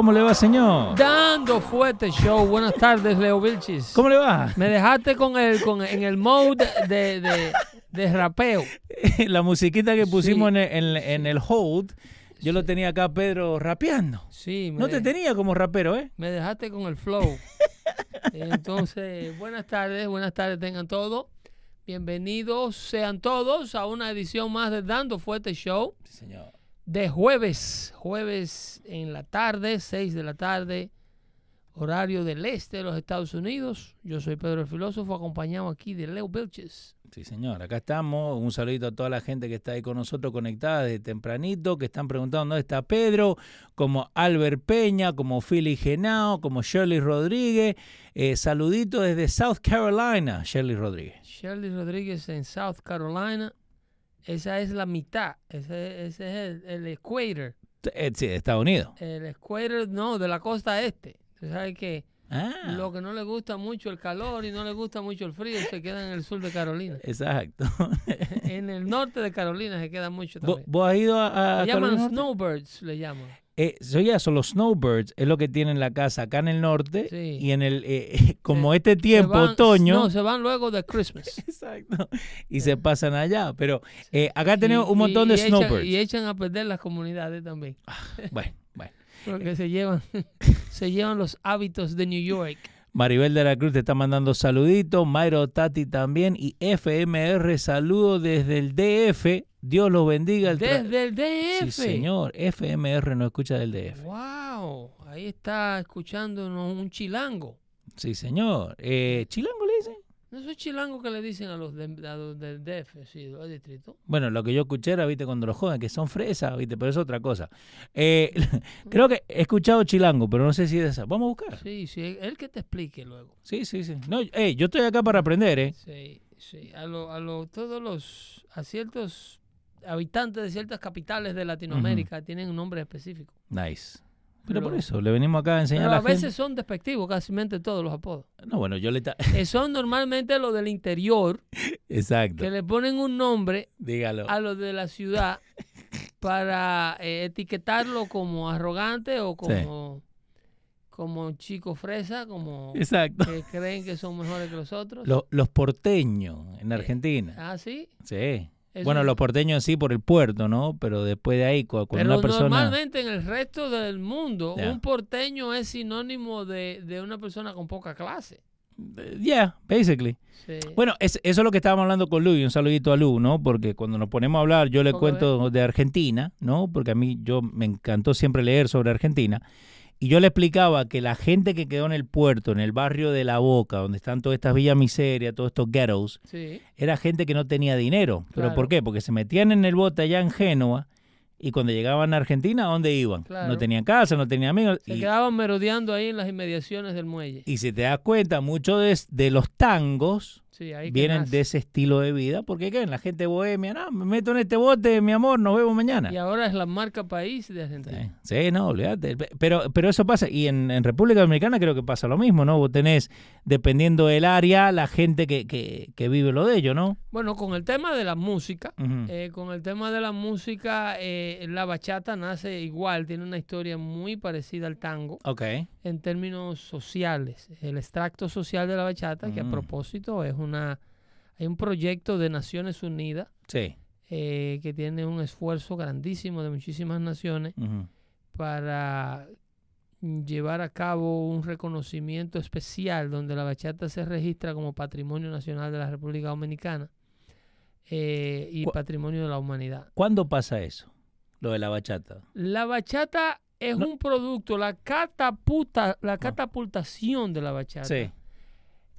¿Cómo le va, señor? Dando fuerte show. Buenas tardes, Leo Vilchis. ¿Cómo le va? Me dejaste con el, con, en el mode de, de, de rapeo. La musiquita que pusimos en, el, en, el hold, yo lo tenía acá, Pedro, rapeando. Sí, No te tenía como rapero, ¿eh? Me dejaste con el flow. Entonces, buenas tardes, buenas tardes tengan todos. Bienvenidos sean todos a una edición más de Dando Fuerte Show. Sí, señor. De jueves, jueves en la tarde, 6 de la tarde, horario del este de los Estados Unidos. Yo soy Pedro el Filósofo, acompañado aquí de Leo Vilches. Sí, señor, acá estamos. Un saludito a toda la gente que está ahí con nosotros conectada desde tempranito, que están preguntando dónde está Pedro, como Albert Peña, como Philly Genao, como Shirley Rodríguez. Eh, saludito desde South Carolina, Shirley Rodríguez. Shirley Rodríguez en South Carolina. Esa es la mitad, ese, ese es el, el equator. Eh, sí, de Estados Unidos. El equator, no, de la costa este. Usted sabe que Ah, lo que no le gusta mucho el calor y no le gusta mucho el frío se queda en el sur de Carolina. exacto. en el norte de Carolina se queda mucho ¿Vos, también. vos has ido a, a Le llaman Carolina snowbirds, le llaman. Eh, los snowbirds, es lo que tienen la casa acá en el norte Sí. y en el, eh, como Se- este tiempo, van- otoño. No, se van luego de Christmas. Exacto. Y se pasan allá. Pero eh, acá tenemos Y- un montón y- de y echan- snowbirds. y echan a perder las comunidades también. Bueno, bueno. Porque se llevan, se llevan los hábitos de New York. Maribel de la Cruz te está mandando saluditos. Mayro Tati también. Y FMR, saludos desde el DF. Dios los bendiga. El Desde el DF. Sí, señor. FMR nos escucha del DF. Wow, ahí está escuchándonos un chilango. Sí, señor. Eh, ¿Chilango le dicen? No es chilango que le dicen a los, de- a los del DF, sí, los distritos. Bueno, lo que yo escuché era, viste, cuando los joden, que son fresas, viste, pero es otra cosa. Eh, creo que he escuchado chilango, pero no sé si es esa. Vamos a buscar. Sí, sí, él que te explique luego. Sí, sí, sí. No, ey, yo estoy acá para aprender, ¿eh? Sí, sí, a, lo, a lo, todos los, a ciertos habitantes de ciertas capitales de Latinoamérica tienen un nombre específico. Nice. Pero por eso, le venimos acá a enseñar Pero a a la veces gente. son despectivos, casi todos los apodos. No, bueno, yo le... Eh, son normalmente los del interior Exacto. que le ponen un nombre Dígalo. a los de la ciudad para eh, etiquetarlo como arrogante o como, como chico fresa, como Exacto. que creen que son mejores que los otros. Los, los porteños en Argentina. ah, sí. Sí. Bueno, los porteños sí por el puerto, ¿no? Pero después de ahí, cu- cuando Pero una persona... normalmente en el resto del mundo, un porteño es sinónimo de, de una persona con poca clase. Yeah, basically. Sí. Bueno, es- eso es lo que estábamos hablando con Lu y un saludito a Lu, ¿no? Porque cuando nos ponemos a hablar, yo le cuento de Argentina, ¿no? Porque a mí yo me encantó siempre leer sobre Argentina. Y yo le explicaba que la gente que quedó en el puerto, en el barrio de La Boca, donde están todas estas villas miserias, todos estos ghettos, sí. era gente que no tenía dinero. ¿Pero Claro. por qué? Porque se metían en el bote allá en Génova y cuando llegaban a Argentina, ¿a dónde iban? Claro. No tenían casa, no tenían amigos. Se Y, quedaban merodeando ahí en las inmediaciones del muelle. y si te das cuenta, muchos de, de los tangos Sí, ahí que vienen de ese estilo de vida, porque ¿qué? la gente bohemia, no, me meto en este bote, mi amor, nos vemos mañana. Y ahora es la marca país de Argentina. Sí, sí, no, olvídate. Pe- Pero, pero eso pasa, y en, en República Dominicana creo que pasa lo mismo, ¿no? Vos tenés, dependiendo del área, la gente que, que, que vive lo de ello, ¿no? Bueno, con el tema de la música, eh, con el tema de la música, eh, la bachata nace igual, tiene una historia muy parecida al tango ok. en términos sociales. El extracto social de la bachata, que a Mm. propósito es una, hay un proyecto de Naciones Unidas Sí. eh, que tiene un esfuerzo grandísimo de muchísimas naciones para llevar a cabo un reconocimiento especial donde la bachata se registra como patrimonio nacional de la República Dominicana eh, y patrimonio de la humanidad. ¿Cuándo pasa eso? Lo de la bachata. La bachata es No. un producto, la catapulta, la catapultación de la bachata Sí.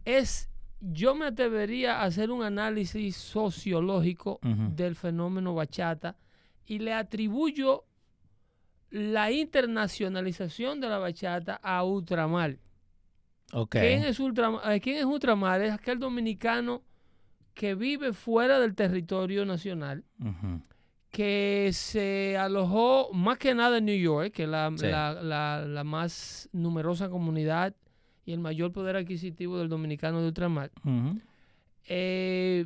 es, yo me atrevería a hacer un análisis sociológico del fenómeno bachata y le atribuyo la internacionalización de la bachata a ultramar. ¿Quién es ultramar? ¿Quién es ultramar? Es aquel dominicano que vive fuera del territorio nacional, que se alojó más que nada en New York, que es la, Sí. la- la- la más numerosa comunidad y el mayor poder adquisitivo del dominicano de ultramar. Eh,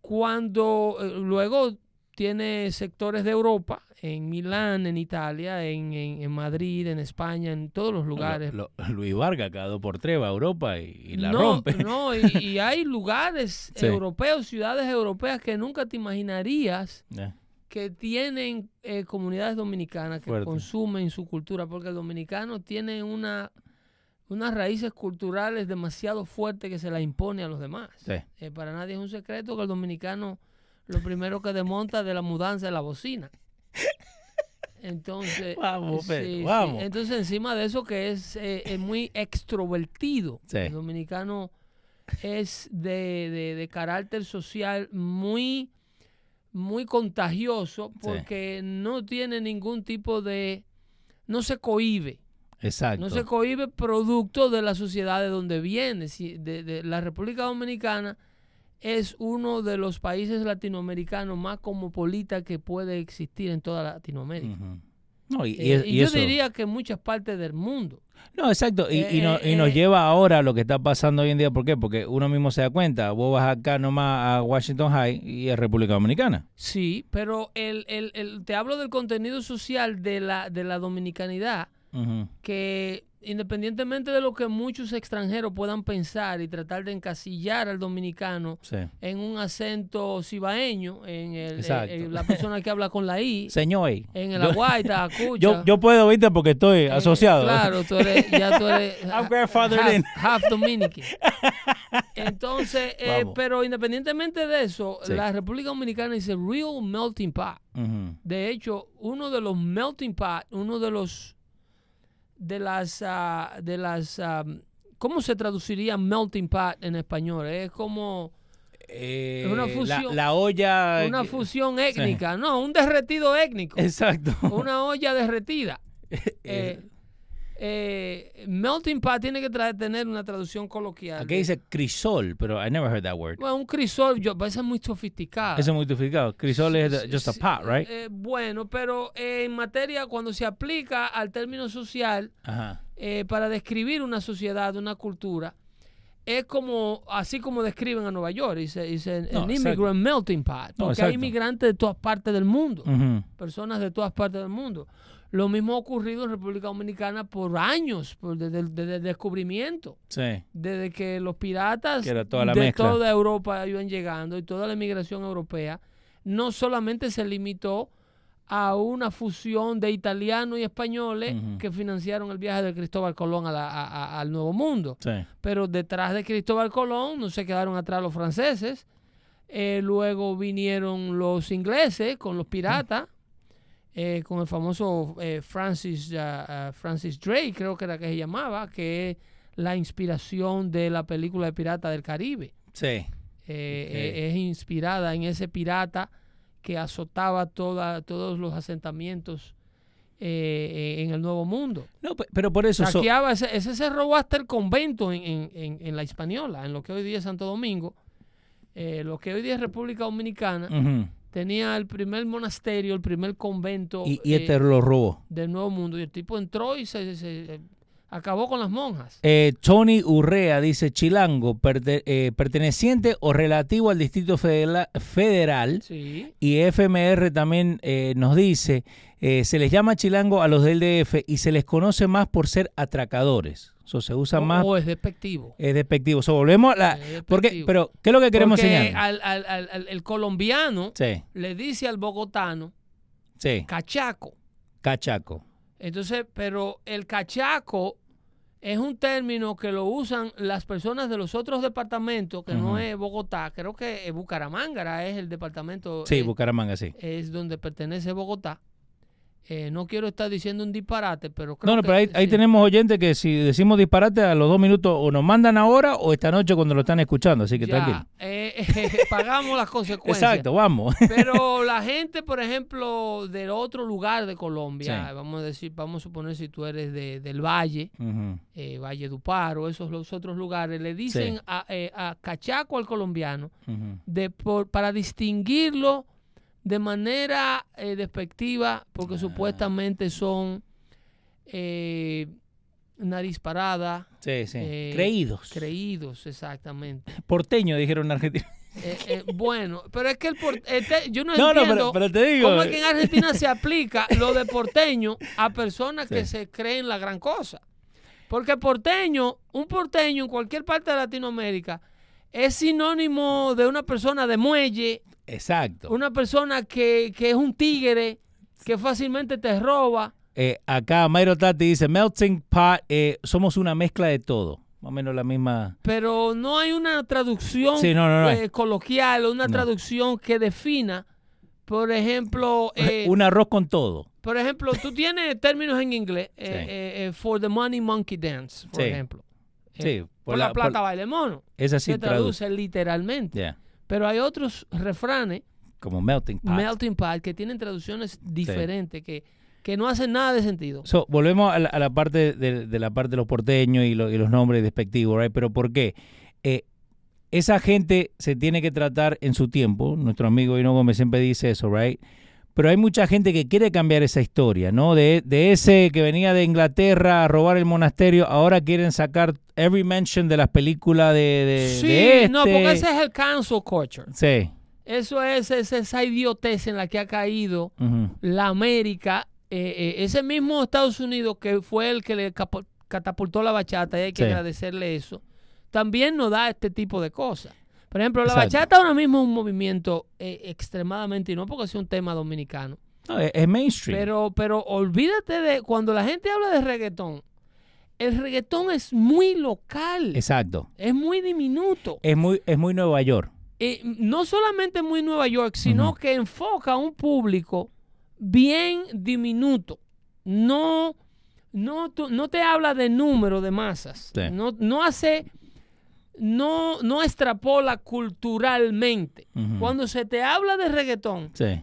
cuando eh, luego tiene sectores de Europa, en Milán, en Italia, en, en- en Madrid, en España, en todos los lugares. Lo- lo- Luis Vargas cada dos por tres va a Europa y, y la no, rompe. no, y, y hay lugares Sí. europeos, ciudades europeas que nunca te imaginarías que tienen eh, comunidades dominicanas que Fuerte. consumen su cultura, porque el dominicano tiene una unas raíces culturales demasiado fuertes que se la impone a los demás. Sí. Eh, para nadie es un secreto que el dominicano lo primero que desmonta de la mudanza es la bocina. Entonces, Vamos, Pedro, sí. vamos. entonces encima de eso que es, eh, es muy extrovertido. El dominicano es de, de- de carácter social muy, muy contagioso porque no tiene ningún tipo de... no se cohíbe. Exacto. No se cohíbe producto de la sociedad de donde viene. Si- de, de la República Dominicana es uno de los países latinoamericanos más cosmopolita que puede existir en toda Latinoamérica. No, y, y Eh, y y yo eso- diría que en muchas partes del mundo. No, exacto. Y, y Eh, no- y eh, nos eh. lleva ahora a lo que está pasando hoy en día. ¿Por qué? Porque uno mismo se da cuenta. Vos vas acá nomás a Washington High y es República Dominicana. Sí, pero el, el- el- te hablo del contenido social de la, de la dominicanidad, Que independientemente de lo que muchos extranjeros puedan pensar y tratar de encasillar al dominicano Sí. en un acento cibaeño, en, el- Exacto. en- en la persona que habla con la I, Señor. en el aguaita, yo, yo puedo, ¿viste? Porque estoy Eh, asociado. Claro, tú eres, ya tú eres ha- half, half Dominican. Entonces, eh, pero independientemente de eso, Sí. la República Dominicana es el real melting pot. De hecho, uno de los melting pot, uno de los de las ah, de las ¿cómo se traduciría melting pot en español? Es como Eh, Una la- fusión. La, olla. una fusión étnica, no, un derretido étnico, Exacto. una olla derretida. Eh, Eh, eh, melting pot tiene que traer, tener una traducción coloquial. Aquí dice crisol, pero I never heard that word. Bueno, un crisol, yo, pues, es muy sofisticado. Eso es muy sofisticado. Crisol es Sí, just a pot, right? eh, bueno, pero eh, en materia, cuando se aplica al término social, Ajá. eh, para describir una sociedad, una cultura, es como, así como describen a Nueva York, dice, dice No, immigrant melting pot, No, porque hay inmigrantes de todas partes del mundo, personas de todas partes del mundo. Lo mismo ha ocurrido en República Dominicana por años, por desde, el- desde el descubrimiento, Sí. desde que los piratas Que toda de mezcla. toda Europa iban llegando y toda la inmigración europea, no solamente se limitó a una fusión de italianos y españoles que financiaron el viaje de Cristóbal Colón a la- a- a- al Nuevo Mundo. Sí. Pero detrás de Cristóbal Colón no se quedaron atrás los franceses. Eh, luego vinieron los ingleses con los piratas, eh, con el famoso eh, Francis, ah, Francis Drake, creo que era que se llamaba, que es la inspiración de la película de Pirata del Caribe. Sí. Eh, eh, es inspirada en ese pirata que azotaba toda, todos los asentamientos eh, en el Nuevo Mundo. No, pe- pero por eso... so- Saqueaba, ese, ese se robó hasta el convento en, en- en- en la Hispaniola, en lo que hoy día es Santo Domingo. Lo que hoy día es República Dominicana, Ujú. Tenía el primer monasterio, el primer convento y, y eh, este lo robó. del Nuevo Mundo. Y el tipo entró y se, se- acabó con las monjas. Eh, Tony Urrea dice Chilango, perte- eh, perteneciente o relativo al Distrito Federa- Federal. Sí. Y FMR también eh, nos dice, eh, se les llama chilango a los del DF y se les conoce más por ser atracadores. Eso se usa O, más, o es despectivo. es despectivo. So, volvemos a la... Es Porque, pero, ¿qué es lo que queremos Porque enseñar? al, al- al- el colombiano Sí, le dice al bogotano sí, cachaco. cachaco. Entonces, pero el cachaco es un término que lo usan las personas de los otros departamentos, que no es Bogotá, creo que eh, Bucaramanga es el departamento, Sí, eh, Bucaramanga, sí. es donde pertenece Bogotá. Eh, no quiero estar diciendo un disparate, pero creo No, no, que pero ahí, tenemos oyentes que si decimos disparate a los dos minutos o nos mandan ahora o esta noche cuando lo están escuchando, así que Ya, tranquilo. eh, eh, pagamos las consecuencias. Exacto, vamos. Pero la gente, por ejemplo, del otro lugar de Colombia, Sí. vamos a decir, vamos a suponer si tú eres de- del Valle, eh, Valle Duparo, esos los otros lugares, le dicen Sí. a, eh, a cachaco al colombiano de, por- para distinguirlo de manera eh, despectiva, porque Ah. supuestamente son eh, nariz parada, Sí, sí. Eh, Creídos. creídos, exactamente. Porteño, dijeron en Argentina. Eh, bueno, pero es que el por- este- yo no, No, no, entiendo pero, pero te digo. cómo es que en Argentina se aplica lo de porteño a personas que se creen la gran cosa. Porque porteño, un porteño en cualquier parte de Latinoamérica es sinónimo de una persona de muelle, Exacto. una persona que, que es un tigre, que fácilmente te roba. Eh, acá Mayro Tati dice, melting pot, eh, somos una mezcla de todo. Más o menos la misma... Pero no hay una traducción Sí, no, no, no hay. eh, coloquial, una traducción que defina, por ejemplo, eh, un arroz con todo. Por ejemplo, tú tienes términos en inglés, Sí. for the money monkey dance, por Sí. ejemplo. Sí, por por, la- la, plata por- baile mono. Es así se traduce. traduce literalmente. Pero hay otros refranes, Como melting pot. melting pot, que tienen traducciones diferentes, que, que no hacen nada de sentido. So, volvemos a la, a la parte de, de la parte de los porteños y, lo- y los nombres despectivos, right? Pero ¿por qué? Eh, esa gente se tiene que tratar en su tiempo. Nuestro amigo Hino Gómez siempre dice eso, right? Pero hay mucha gente que quiere cambiar esa historia, ¿no? De, de ese que venía de Inglaterra a robar el monasterio, ahora quieren sacar every mention de las películas de, de, sí, de no, este. porque ese es el cancel culture. Sí. Eso es, es esa idiotez en la que ha caído la América, eh, eh, ese mismo Estados Unidos que fue el que le catapultó la bachata, y hay que Sí. agradecerle eso, también nos da este tipo de cosas. Por ejemplo, la Exacto. bachata ahora mismo es un movimiento eh, extremadamente, y no porque sea un tema dominicano, No, es, es mainstream. pero, pero olvídate de cuando la gente habla de reggaetón, el reggaetón es muy local, Exacto. es muy diminuto. Es muy, es muy Nueva York. Eh, no solamente muy Nueva York, sino que enfoca a un público bien diminuto. No, no, tú- no te habla de número de masas. Sí. No, no hace, no, no extrapola culturalmente. Cuando se te habla de reggaetón, Sí.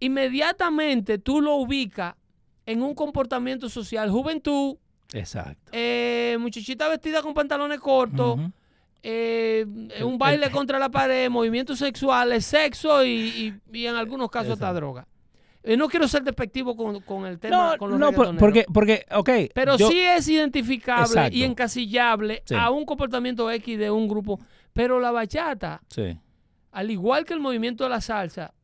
inmediatamente tú lo ubicas en un comportamiento social, juventud, Exacto. eh, muchachita vestida con pantalones cortos, eh, un baile contra la pared, movimientos sexuales, sexo y, y- y en algunos casos hasta droga. Eh, no quiero ser despectivo con, con el tema, No, con los no, por- porque, porque, ok. pero yo- sí es identificable Exacto. y encasillable Sí. a un comportamiento X de un grupo. Pero la bachata, Sí, al igual que el movimiento de la salsa,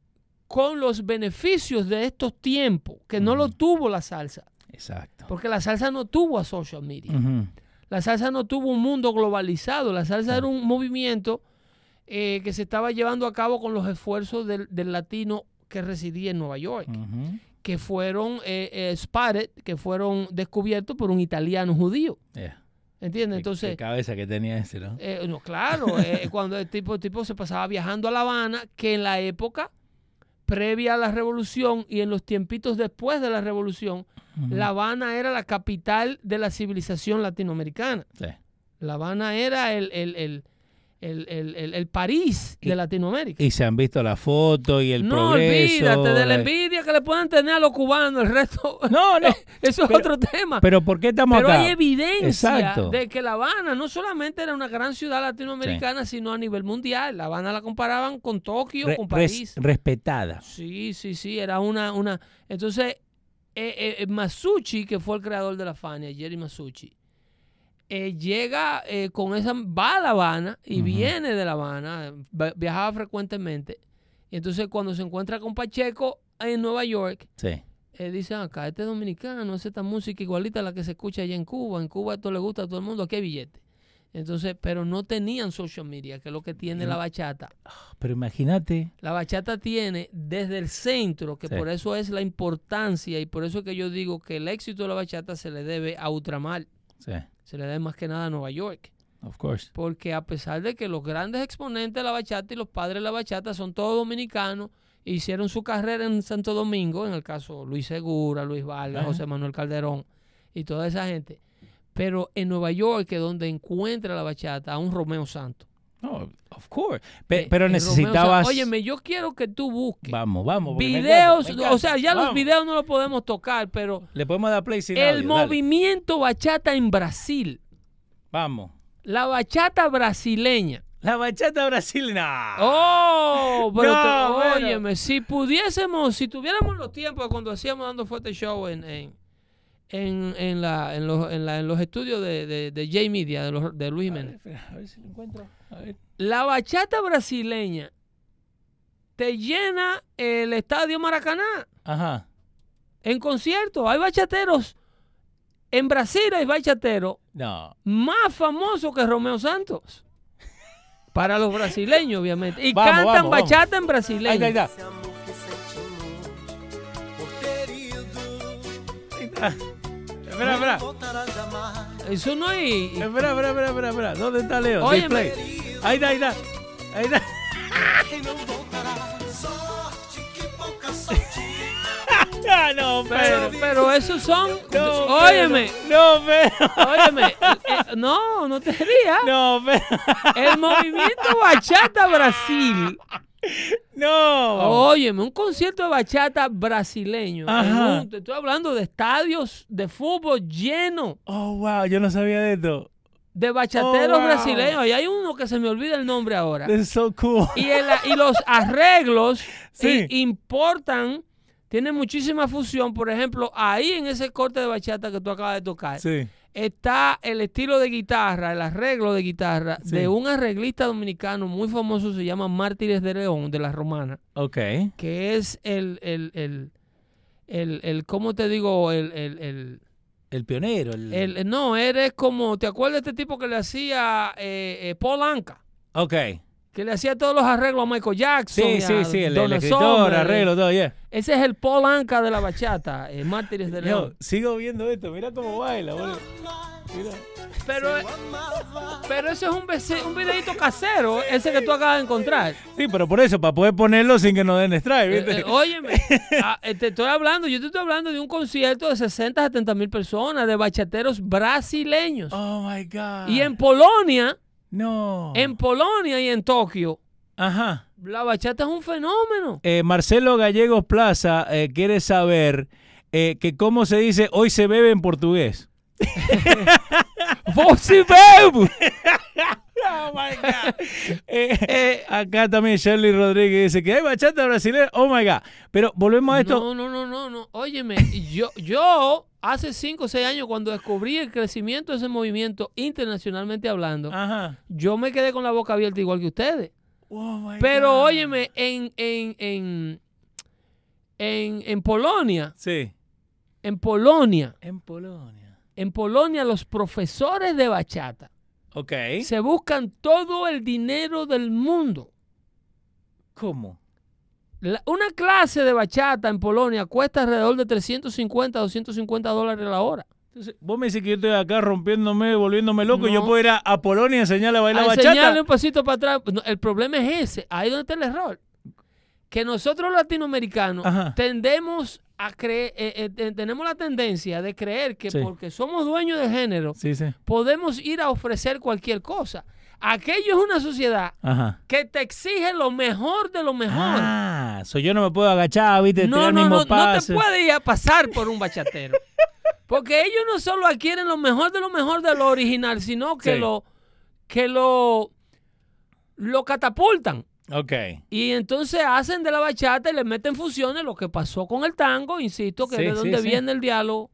con los beneficios de estos tiempos, que no lo tuvo la salsa, exacto. porque la salsa no tuvo a social media. La salsa no tuvo un mundo globalizado. La salsa era un movimiento eh, que se estaba llevando a cabo con los esfuerzos del, del latino que residía en Nueva York, que fueron eh, eh, spotted, que fueron descubiertos por un italiano judío. Yeah. ¿Entiendes? Entonces, qué cabeza que tenía ese, ¿no? eh, no, claro, eh, cuando el tipo, el tipo se pasaba viajando a La Habana, que en la época previa a la revolución y en los tiempitos después de la revolución. La Habana era la capital de la civilización latinoamericana. Sí. La Habana era el, el- el- el, el- el- el París Y- de Latinoamérica. Y se han visto las fotos y el no progreso. olvídate de la eh. envidia que le pueden tener a los cubanos, el resto. No, no. Eso es Pero- otro tema. Pero ¿por qué estamos Pero acá? hay evidencia Exacto. de que La Habana no solamente era una gran ciudad latinoamericana, sino a nivel mundial. La Habana la comparaban con Tokio, Re- con res- París. respetada. Sí, sí, sí, era una... una Entonces, eh, eh, Masucci, que fue el creador de la Fania, Jerry Masucci, eh, llega eh, con esa... Va a La Habana y viene de La Habana, viajaba frecuentemente. Y entonces cuando se encuentra con Pacheco en Nueva York, Sí. eh, dice acá, este es dominicano, hace esta música igualita a la que se escucha allá en Cuba. En Cuba esto le gusta a todo el mundo, aquí hay billete. Entonces, pero no tenían social media, que es lo que tiene la bachata. Pero imagínate. La bachata tiene desde el centro, que Sí. por eso es la importancia y por eso es que yo digo que el éxito de la bachata se le debe a Ultramar, Sí. se le debe más que nada a Nueva York. Of course. Porque a pesar de que los grandes exponentes de la bachata y los padres de la bachata son todos dominicanos, hicieron su carrera en Santo Domingo, en el caso Luis Segura, Luis Vargas. José Manuel Calderón y toda esa gente. Pero en Nueva York es donde encuentra la bachata a un Romeo Santos. No, of course. Pe- Eh, pero necesitabas. Santos. Óyeme, yo quiero que tú busques Vamos, vamos. me videos, encanta, me encanta. o sea, ya los videos no los podemos tocar, pero Le podemos dar play sin el audio, dale. movimiento bachata en Brasil, Vamos. la bachata brasileña. La bachata brasileña. Oh, pero No, te- bueno. óyeme, si pudiésemos, si tuviéramos los tiempos cuando hacíamos dando fuerte show en, en, en, en la, en, los, en, la- en los estudios de, de, de J Media, de, los, de Luis A ver, Jiménez, a ver si lo encuentro. La bachata brasileña te llena el estadio Maracaná Ajá. en concierto. Hay bachateros. En Brasil hay bachateros No. más famosos que Romeo Santos. Para los brasileños, obviamente. Y Vamos, cantan vamos, vamos. bachata en Ahí brasileño. está, está. Ahí está. Espera, espera. Eso no hay. Espera, espera, espera, espera, espera. ¿Dónde está Leo? Óyeme. Display. Ahí está, ahí está. Ahí está. No, Pero, pero esos son. No, óyeme, Pedro. No, Pedro. óyeme. eh, eh, no, no te rías. No, Pedro. El movimiento Bachata Brasil. No. Óyeme, un concierto de bachata brasileño. Ajá. un- te estoy hablando de estadios de fútbol llenos Oh, wow. Yo no sabía de esto. de bachateros Oh, wow. brasileños. Y hay uno que se me olvida el nombre ahora. This is so cool. Y, el- y los arreglos Sí. i- importan, tienen muchísima fusión. Por ejemplo, ahí en ese corte de bachata que tú acabas de tocar, Sí. Está el estilo de guitarra, el arreglo de guitarra Sí. de un arreglista dominicano muy famoso, se llama Mártires de León, de la Romana, Ok. que es el, el, el, el, el- ¿cómo te digo? El, el, el- El pionero. El... el- no, eres como, ¿te acuerdas de este tipo que le hacía eh, eh, Paul Anka? Ok. Que le hacía todos los arreglos a Michael Jackson. Sí, sí, sí. El, el escritor, arreglo, todo, yeah. Ese es el Paul Anka de la bachata, eh, Mártires de Yo, León. sigo viendo esto. Mira cómo baila, boludo. Mira. Pero, pero ese es un, vece- un videito casero, ese que tú acabas de encontrar. Sí, pero por eso, para poder ponerlo sin que nos den strike, Eh, ¿viste? eh, óyeme, ah, eh, te estoy hablando, yo te estoy hablando de un concierto de 60 70 mil personas, de bachateros brasileños. oh my God. Y en Polonia, No. en Polonia y en Tokio, Ajá. la bachata es un fenómeno. Eh, Marcelo Gallegos Plaza eh, quiere saber eh, que cómo se dice hoy se bebe en portugués. ¡Você bebe! Oh my God. Eh, acá también Shirley Rodríguez dice que hay bachata brasileña. Oh my God. Pero volvemos a esto. No, no, no, no, no. Óyeme, yo, yo hace 5 o 6 años cuando descubrí el crecimiento de ese movimiento internacionalmente hablando, Ajá. yo me quedé con la boca abierta igual que ustedes. Oh my Pero God. óyeme, en, en, en, en, en Polonia, Sí. en Polonia, En Polonia. en Polonia los profesores de bachata Ok. se buscan todo el dinero del mundo. ¿Cómo? La- una clase de bachata en Polonia cuesta alrededor de 350, 250 dólares la hora. Entonces, vos me decís que yo estoy acá rompiéndome, volviéndome loco y yo No. puedo ir a, a Polonia y enseñarle a bailar a bachata. enseñarle un pasito para atrás. No, el problema es ese. Ahí donde está el error. Que nosotros latinoamericanos Ajá. tendemos a creer, eh, eh, te- tenemos la tendencia de creer que Sí. porque somos dueños de género, Sí, sí. podemos ir a ofrecer cualquier cosa. Aquello es una sociedad Ajá. que te exige lo mejor de lo mejor. Ah, so yo no me puedo agachar, viste, no, tirar el no, mismo no, no te puedes ir a pasar por un bachatero. Porque ellos no solo adquieren lo mejor de lo mejor de lo original, sino que lo que lo lo catapultan. Ok. Y entonces hacen de la bachata y le meten fusiones lo que pasó con el tango, insisto, que Sí, es de donde sí. viene el diálogo.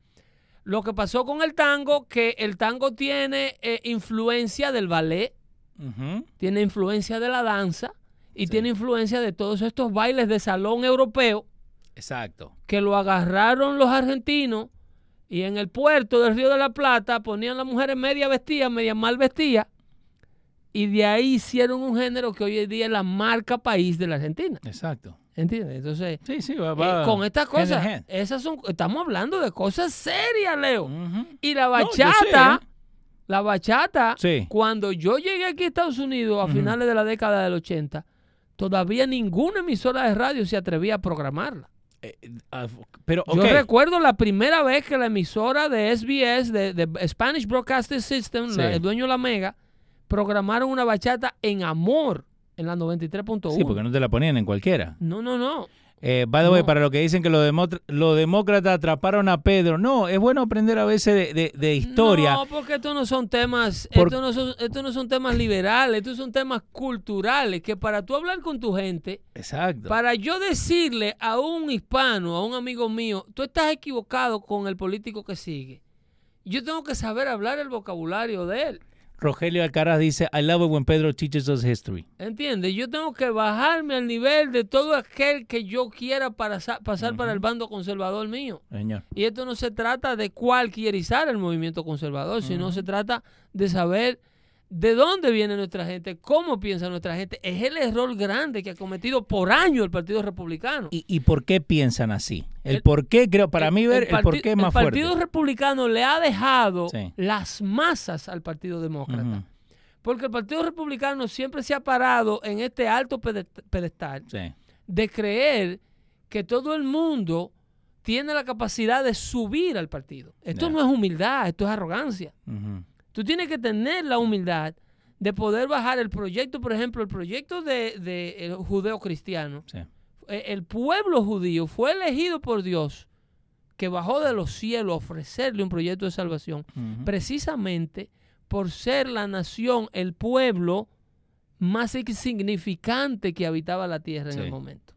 Lo que pasó con el tango, que el tango tiene eh, influencia del ballet, tiene influencia de la danza y tiene influencia de todos estos bailes de salón europeo Exacto. que lo agarraron los argentinos y en el puerto del Río de la Plata ponían las mujeres media vestidas, media mal vestidas y de ahí hicieron un género que hoy en día es la marca país de la Argentina. Exacto. ¿Entiendes? Entonces, Sí, sí, va, eh, va con estas cosas, esas son, estamos hablando de cosas serias, Leo. Y la bachata, ¿eh? la bachata, Sí. cuando yo llegué aquí a Estados Unidos a finales de la década del 80, todavía ninguna emisora de radio se atrevía a programarla. Eh, ah, pero, Yo recuerdo la primera vez que la emisora de SBS, de, de Spanish Broadcasting System, Sí. el dueño de la Mega, programaron una bachata en amor en la 93.1. Sí, porque no te la ponían en cualquiera. No, no, no. Eh, by the way, No. para lo que dicen que los, los demócratas atraparon a Pedro, no, es bueno aprender a veces de, de- de historia. No, porque estos no son temas, Por- estos no son, estos no son temas liberales, estos son temas culturales que para tú hablar con tu gente, Exacto. para yo decirle a un hispano, a un amigo mío, tú estás equivocado con el político que sigue. Yo tengo que saber hablar el vocabulario de él. Rogelio Alcaraz dice, I love it when Pedro teaches us history. ¿Entiendes? Yo tengo que bajarme al nivel de todo aquel que yo quiera para sa- pasar para el bando conservador mío. Señor. Y esto no se trata de cualquierizar el movimiento conservador, sino se trata de saber de dónde viene nuestra gente, cómo piensa nuestra gente. Es el error grande que ha cometido por años el Partido Republicano. ¿Y, y por qué piensan así? El, El- por qué, creo, para mí ver el, parti- por qué es más el Partido fuerte. Republicano le ha dejado Sí. las masas al Partido Demócrata. Porque el Partido Republicano siempre se ha parado en este alto pede- pedestal sí. de creer que todo el mundo tiene la capacidad de subir al partido. Esto no es humildad, esto es arrogancia. Tú tienes que tener la humildad de poder bajar el proyecto, por ejemplo, el proyecto de, de el judeo cristiano. sí. Eh, El pueblo judío fue elegido por Dios que bajó de los cielos a ofrecerle un proyecto de salvación precisamente por ser la nación, el pueblo más insignificante que habitaba la tierra en el momento.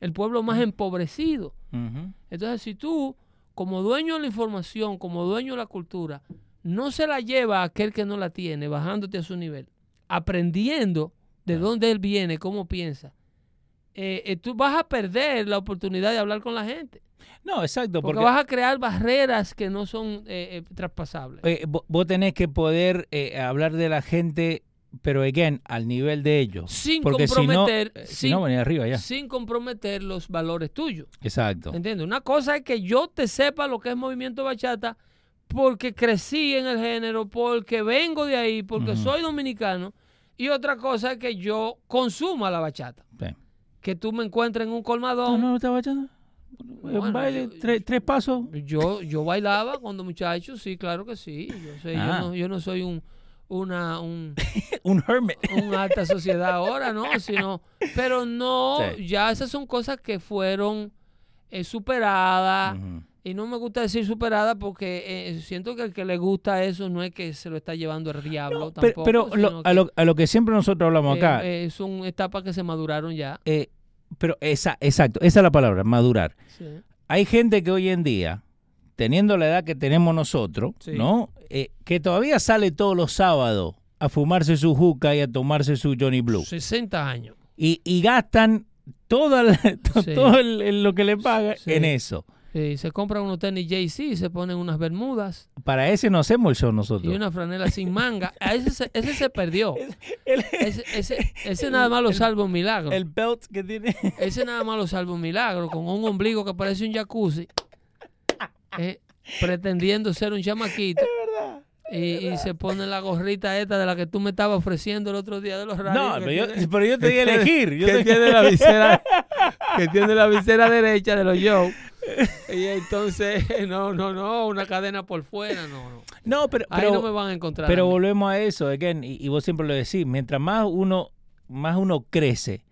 El pueblo más empobrecido. Entonces, si tú, como dueño de la información, como dueño de la cultura, no se la lleva a aquel que no la tiene, bajándote a su nivel, aprendiendo de dónde él viene, cómo piensa, eh, eh, tú vas a perder la oportunidad de hablar con la gente. No, exacto, Porque, porque, vas a crear barreras que no son eh, eh, traspasables. vo- vos tenés que poder hablar de la gente, pero again, al nivel de ellos. sin porque si no, comprometer, si sin, no, venía arriba ya. sin comprometer los valores tuyos. Exacto. ¿Entiendes? Una cosa es que yo te sepa lo que es movimiento bachata porque crecí en el género, porque vengo de ahí, porque soy dominicano. Y otra cosa es que yo consuma la bachata. Sí. Que tú me encuentres en un colmadón. no, estaba echando. Bueno, un baile, yo- tres, tres pasos. Yo, yo bailaba cuando muchacho, sí, claro que sí. Yo, sé, yo Ah. no, yo no soy un, una, un, un hermit. un alta sociedad ahora, ¿no? Sino, pero no, Sí. ya esas son cosas que fueron eh, superadas. Y no me gusta decir superada porque eh, siento que el que le gusta eso no es que se lo está llevando el diablo No, tampoco. pero lo- a, lo, a lo que siempre nosotros hablamos eh, acá, eh, son etapas que se maduraron ya. eh, pero esa, exacto, esa es la palabra, madurar. Sí. Hay gente que hoy en día, teniendo la edad que tenemos nosotros, Sí. ¿no? Eh, que todavía sale todos los sábados a fumarse su juca y a tomarse su Johnny Blue. 60 años. Y, y gastan toda la- to- Sí. todo el- el- lo que le pagan Sí. en eso. Sí, se compran unos tenis JC y se ponen unas bermudas Para ese no hacemos el show y nosotros. una franela sin manga. A ese, se- ese se perdió. El, Ese, ese, ese nada más lo salva un milagro. el belt que tiene. Ese nada más lo salva un milagro, con un ombligo que parece un jacuzzi, eh, pretendiendo ser un chamaquito. Y, y se pone la gorrita esta de la que tú me estabas ofreciendo el otro día de los radios. No, pero yo, pero yo te di a elegir. Yo que te- tiene la visera, que tiene la visera derecha de los Joe. y entonces, no, no, no, una cadena por fuera, no, no. No, pero, Ahí pero, no me van a encontrar. pero a volvemos a eso, again, y, y vos siempre lo decís, mientras más uno, más uno crece,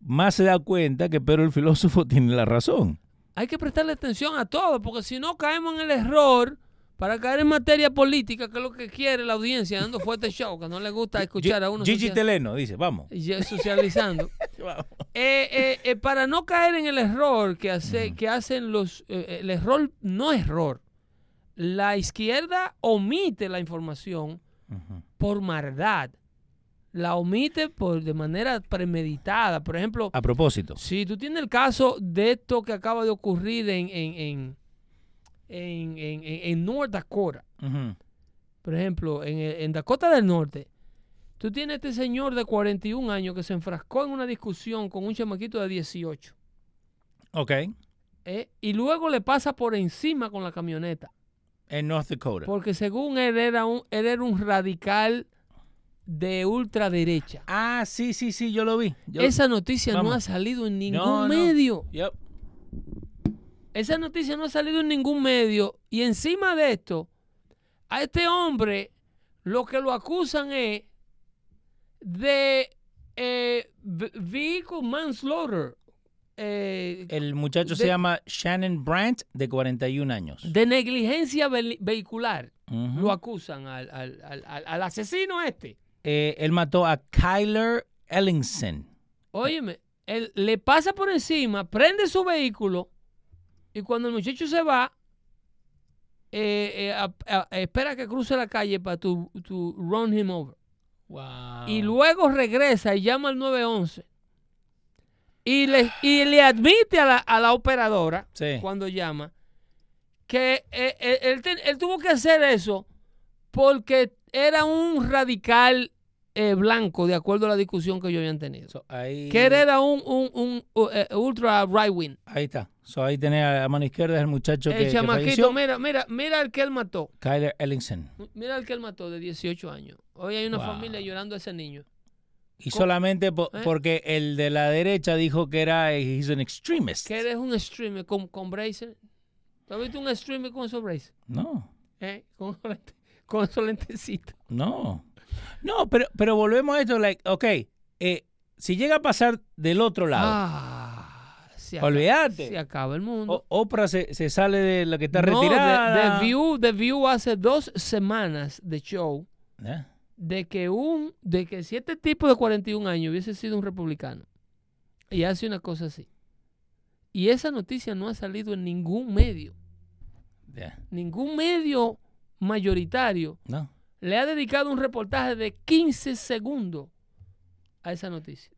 más se da cuenta que Pedro el filósofo tiene la razón. Hay que prestarle atención a todo, porque si no caemos en el error para caer en materia política, que es lo que quiere la audiencia, dando fuerte show, que no le gusta escuchar a uno Gigi Teleno dice, vamos. socializando. Vamos. Eh, eh, eh, para no caer en el error que, hace, que hacen los... eh, el error no error. La izquierda omite la información por maldad. La omite por, de manera premeditada. Por ejemplo, A propósito. si tú tienes el caso de esto que acaba de ocurrir en, en, en, en, en- en- en North Dakota, por ejemplo, en, el- en Dakota del Norte, tú tienes este señor de 41 años que se enfrascó en una discusión con un chamaquito de 18 Ok. ¿eh? y luego le pasa por encima con la camioneta, En North Dakota. porque según él era un, él era un radical de ultraderecha. Ah, sí, sí, sí, yo lo vi. Yo- Esa noticia no ha salido en ningún No, no. medio. Yep. Esa noticia no ha salido en ningún medio. Y encima de esto, a este hombre lo que lo acusan es de eh, vehicle manslaughter. eh, El muchacho se llama Shannon Brandt, de 41 años. de negligencia ve- vehicular. Lo acusan al, al- al- al- al asesino este. Eh, él mató a Kyler Ellingson. Óyeme, él le pasa por encima, prende su vehículo y cuando el muchacho se va, eh, eh, a- a- espera que cruce la calle para tu, tu run him over. Wow. Y luego regresa y llama al 911 y le, y le admite a la, a la operadora Sí. cuando llama que eh, él, te- él tuvo que hacer eso porque era un radical blanco, de acuerdo a la discusión que ellos habían tenido. So, ahí, Que él era un, un, un, uh, ultra right wing. ahí está. So, ahí tenés a la mano izquierda el muchacho que, El que chamaquito, falleció. mira, mira, mira al que él mató. Kyler Ellingson. Mira al que él mató de 18 años. Hoy hay una Wow. familia llorando a ese niño. Y ¿Cómo? solamente po- ¿Eh? porque el de la derecha dijo que era he's an extremist. Que eres un streamer con, con bracer. ¿Tú has visto un streamer con esos braces? No, ¿Eh? Con, con esos lentecitos. no. No, pero, pero volvemos a esto, like, ok, eh, si llega a pasar del otro lado, Ah, se olvídate. se acaba el mundo. O- Oprah se, se sale de la que está No, retirada. The, View, The View hace dos semanas de show ¿Eh? de que un de que si este tipo de 41 años hubiese sido un republicano y hace una cosa así y esa noticia no ha salido en ningún medio ningún medio mayoritario No. le ha dedicado un reportaje de 15 segundos a esa noticia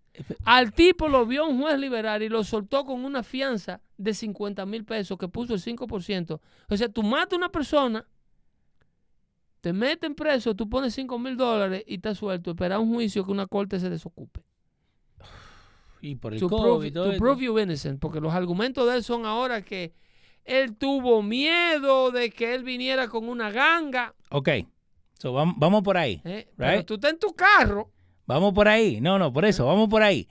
al tipo lo vio un juez liberal y lo soltó con una fianza de 50 mil pesos que puso el 5%. O sea, tú matas a una persona, te meten preso, tú pones 5 mil dólares y estás suelto. Espera un juicio que una corte se desocupe. Y por el To COVID prove, todo to esto. prove you innocent. Porque los argumentos de él son ahora que él tuvo miedo de que él viniera con una ganga. Ok, so, vam- vamos por ahí. ¿eh? Pero tú estás en tu carro. Vamos por ahí. No, no, por eso, vamos por ahí.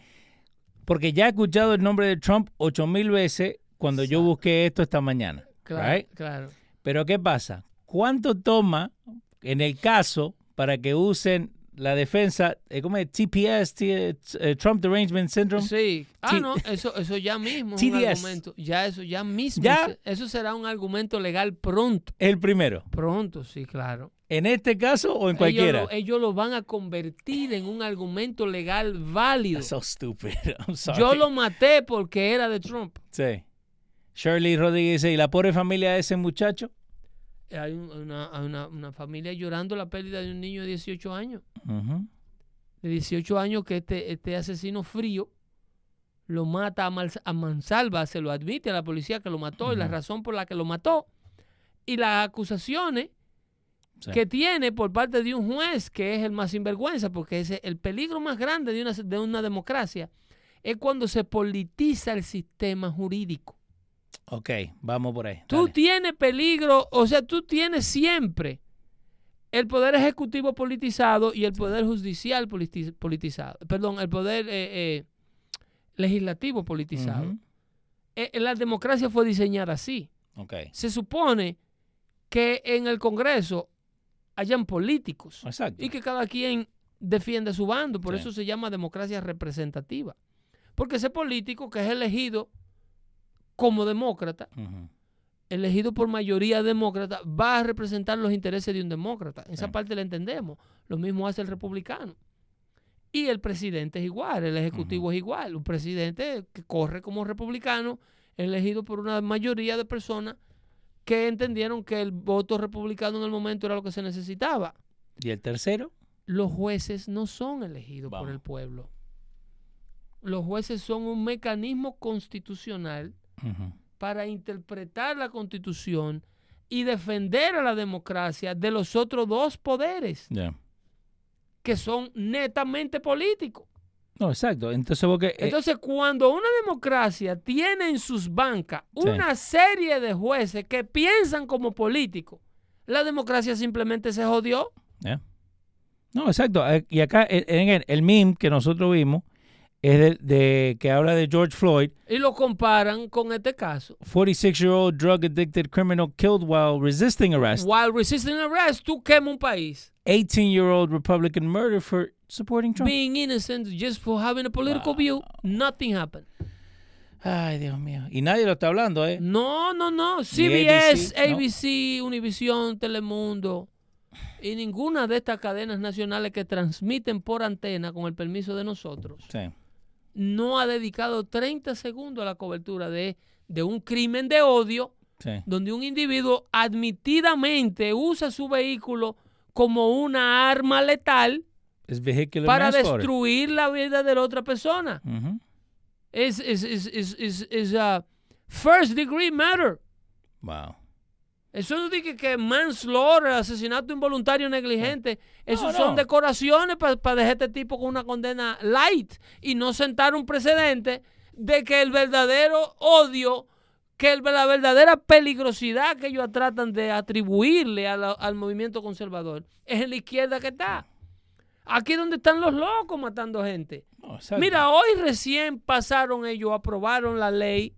Porque ya he escuchado el nombre de Trump ocho mil veces cuando yo busqué esto esta mañana. Claro, right? claro. Pero ¿qué pasa? ¿Cuánto toma en el caso para que usen la defensa, eh, ¿cómo es? TPS, T- eh, Trump Derangement Syndrome? Sí. Ah, T- no, eso, eso ya mismo es un TDS. argumento. Ya eso, ya mismo. Ya. Eso será un argumento legal pronto. El primero. Pronto, sí, claro. ¿En este caso o en Ellos cualquiera? lo, ellos lo van a convertir en un argumento legal válido. That's so stupid. I'm sorry. Yo lo maté porque era de Trump. Sí. Shirley Rodríguez dice, ¿y la pobre familia de ese muchacho? Hay un- una, una- una familia llorando la pérdida de un niño de 18 años. De 18 años que este, este asesino frío lo mata a, mal- a mansalva, se lo admite a la policía que lo mató y la razón por la que lo mató. Y las acusaciones Sí. que tiene por parte de un juez que es el más sinvergüenza, porque ese, el peligro más grande de una, de una democracia es cuando se politiza el sistema jurídico. Ok, vamos por ahí. Tú dale. tienes peligro, o sea, tú tienes siempre el poder ejecutivo politizado y el poder judicial politi- politizado. Perdón, el poder eh, eh, legislativo politizado. Eh, la democracia fue diseñada así. Se supone que en el Congreso hayan políticos Exacto. y que cada quien defiende su bando. Por Sí. eso se llama democracia representativa. Porque ese político que es elegido como demócrata, elegido por mayoría demócrata, va a representar los intereses de un demócrata. Esa parte la entendemos. Lo mismo hace el republicano. Y el presidente es igual, el ejecutivo es igual. Un presidente que corre como republicano, elegido por una mayoría de personas que entendieron que el voto republicano en el momento era lo que se necesitaba. ¿Y el tercero? Los jueces no son elegidos por el pueblo. Los jueces son un mecanismo constitucional para interpretar la constitución y defender a la democracia de los otros dos poderes que son netamente políticos. No, exacto. Entonces, porque. eh, Entonces, cuando una democracia tiene en sus bancas Sí. una serie de jueces que piensan como políticos, la democracia simplemente se jodió. No, exacto. Eh, Y acá, eh, en el, el meme que nosotros vimos es de, de- que habla de George Floyd, Y lo comparan con este caso. 46-year-old drug addicted criminal killed while resisting arrest. While resisting arrest, tú quemas un país. 18-year-old Republican murdered for supporting Trump. Being innocent just for having a political view, nothing happened. Ay, Dios mío. Y nadie lo está hablando, ¿eh? No, no, no. CBS, ABC, Univision, Telemundo y ninguna de estas cadenas nacionales que transmiten por antena con el permiso de nosotros Sí. no ha dedicado 30 segundos a la cobertura de, de un crimen de odio Sí. donde un individuo admitidamente usa su vehículo como una arma letal Es vehicular para destruir la vida de la otra persona. Ujú. Es, es, es, es, es, uh, first degree murder. Wow. Eso no dice que manslaughter, asesinato involuntario negligente. Esos No, son no. decoraciones para dejar a este tipo con una condena light y no sentar un precedente de que el verdadero odio, que el- la verdadera peligrosidad que ellos tratan de atribuirle la- al movimiento conservador es en la izquierda que está. Aquí donde están los locos matando gente. No. Mira, hoy recién pasaron ellos, aprobaron la ley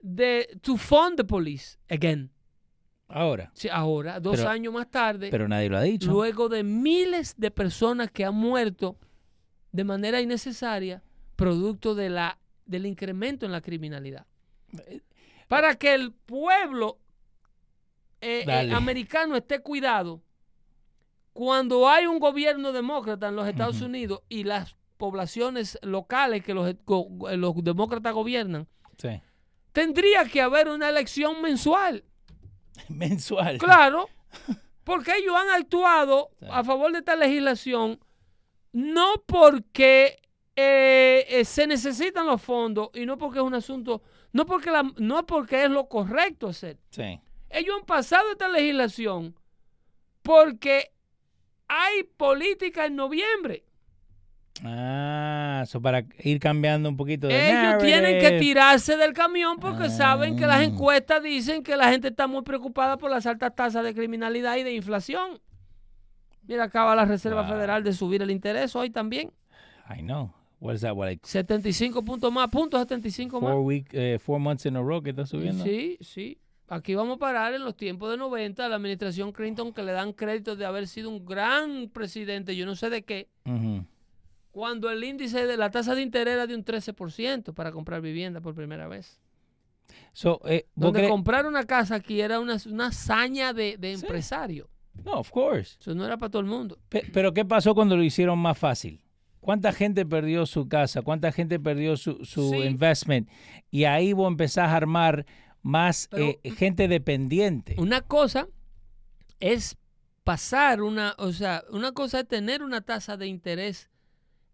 de to fund the police again. Ahora. Sí, ahora, dos Pero- años más tarde, Pero nadie lo ha dicho. luego de miles de personas que han muerto de manera innecesaria, producto de la, del incremento en la criminalidad. Para que el pueblo eh, eh, americano esté cuidado, cuando hay un gobierno demócrata en los Estados. Unidos y las poblaciones locales que los, los demócratas gobiernan, Sí. tendría que haber una elección mensual. Mensual. Claro, porque ellos han actuado Sí. a favor de esta legislación no porque eh, eh, se necesitan los fondos y no porque es un asunto, no porque, la- no porque es lo correcto hacer. Sí. Ellos han pasado esta legislación porque hay política en noviembre. Ah, eso para ir cambiando un poquito de Ellos tienen que tirarse del camión porque saben que las Ah. encuestas dicen que la gente está muy preocupada por las altas tasas de criminalidad y de inflación. Mira, acaba la Reserva Wow. Federal de subir el interés hoy también. I know. What is that? What, like 75 puntos más, puntos 75 más. four week, eh, four months in a row que está subiendo? Sí, sí. Aquí vamos a parar en los tiempos de 90, la administración Clinton que le dan crédito de haber sido un gran presidente, yo no sé de qué, cuando el índice de la tasa de interés era de un 13% para comprar vivienda por primera vez. So, eh, ¿vos Donde comprar una casa aquí era una, una hazaña de, de Sí. empresario. No, of course. Eso no era para todo el mundo. Pe- pero ¿qué pasó cuando lo hicieron más fácil? ¿Cuánta gente perdió su casa? ¿Cuánta gente perdió su, su Sí. investment? Y ahí vos empezás a armar más Pero- eh, gente dependiente. Una cosa es pasar una, o sea, una cosa es tener una tasa de interés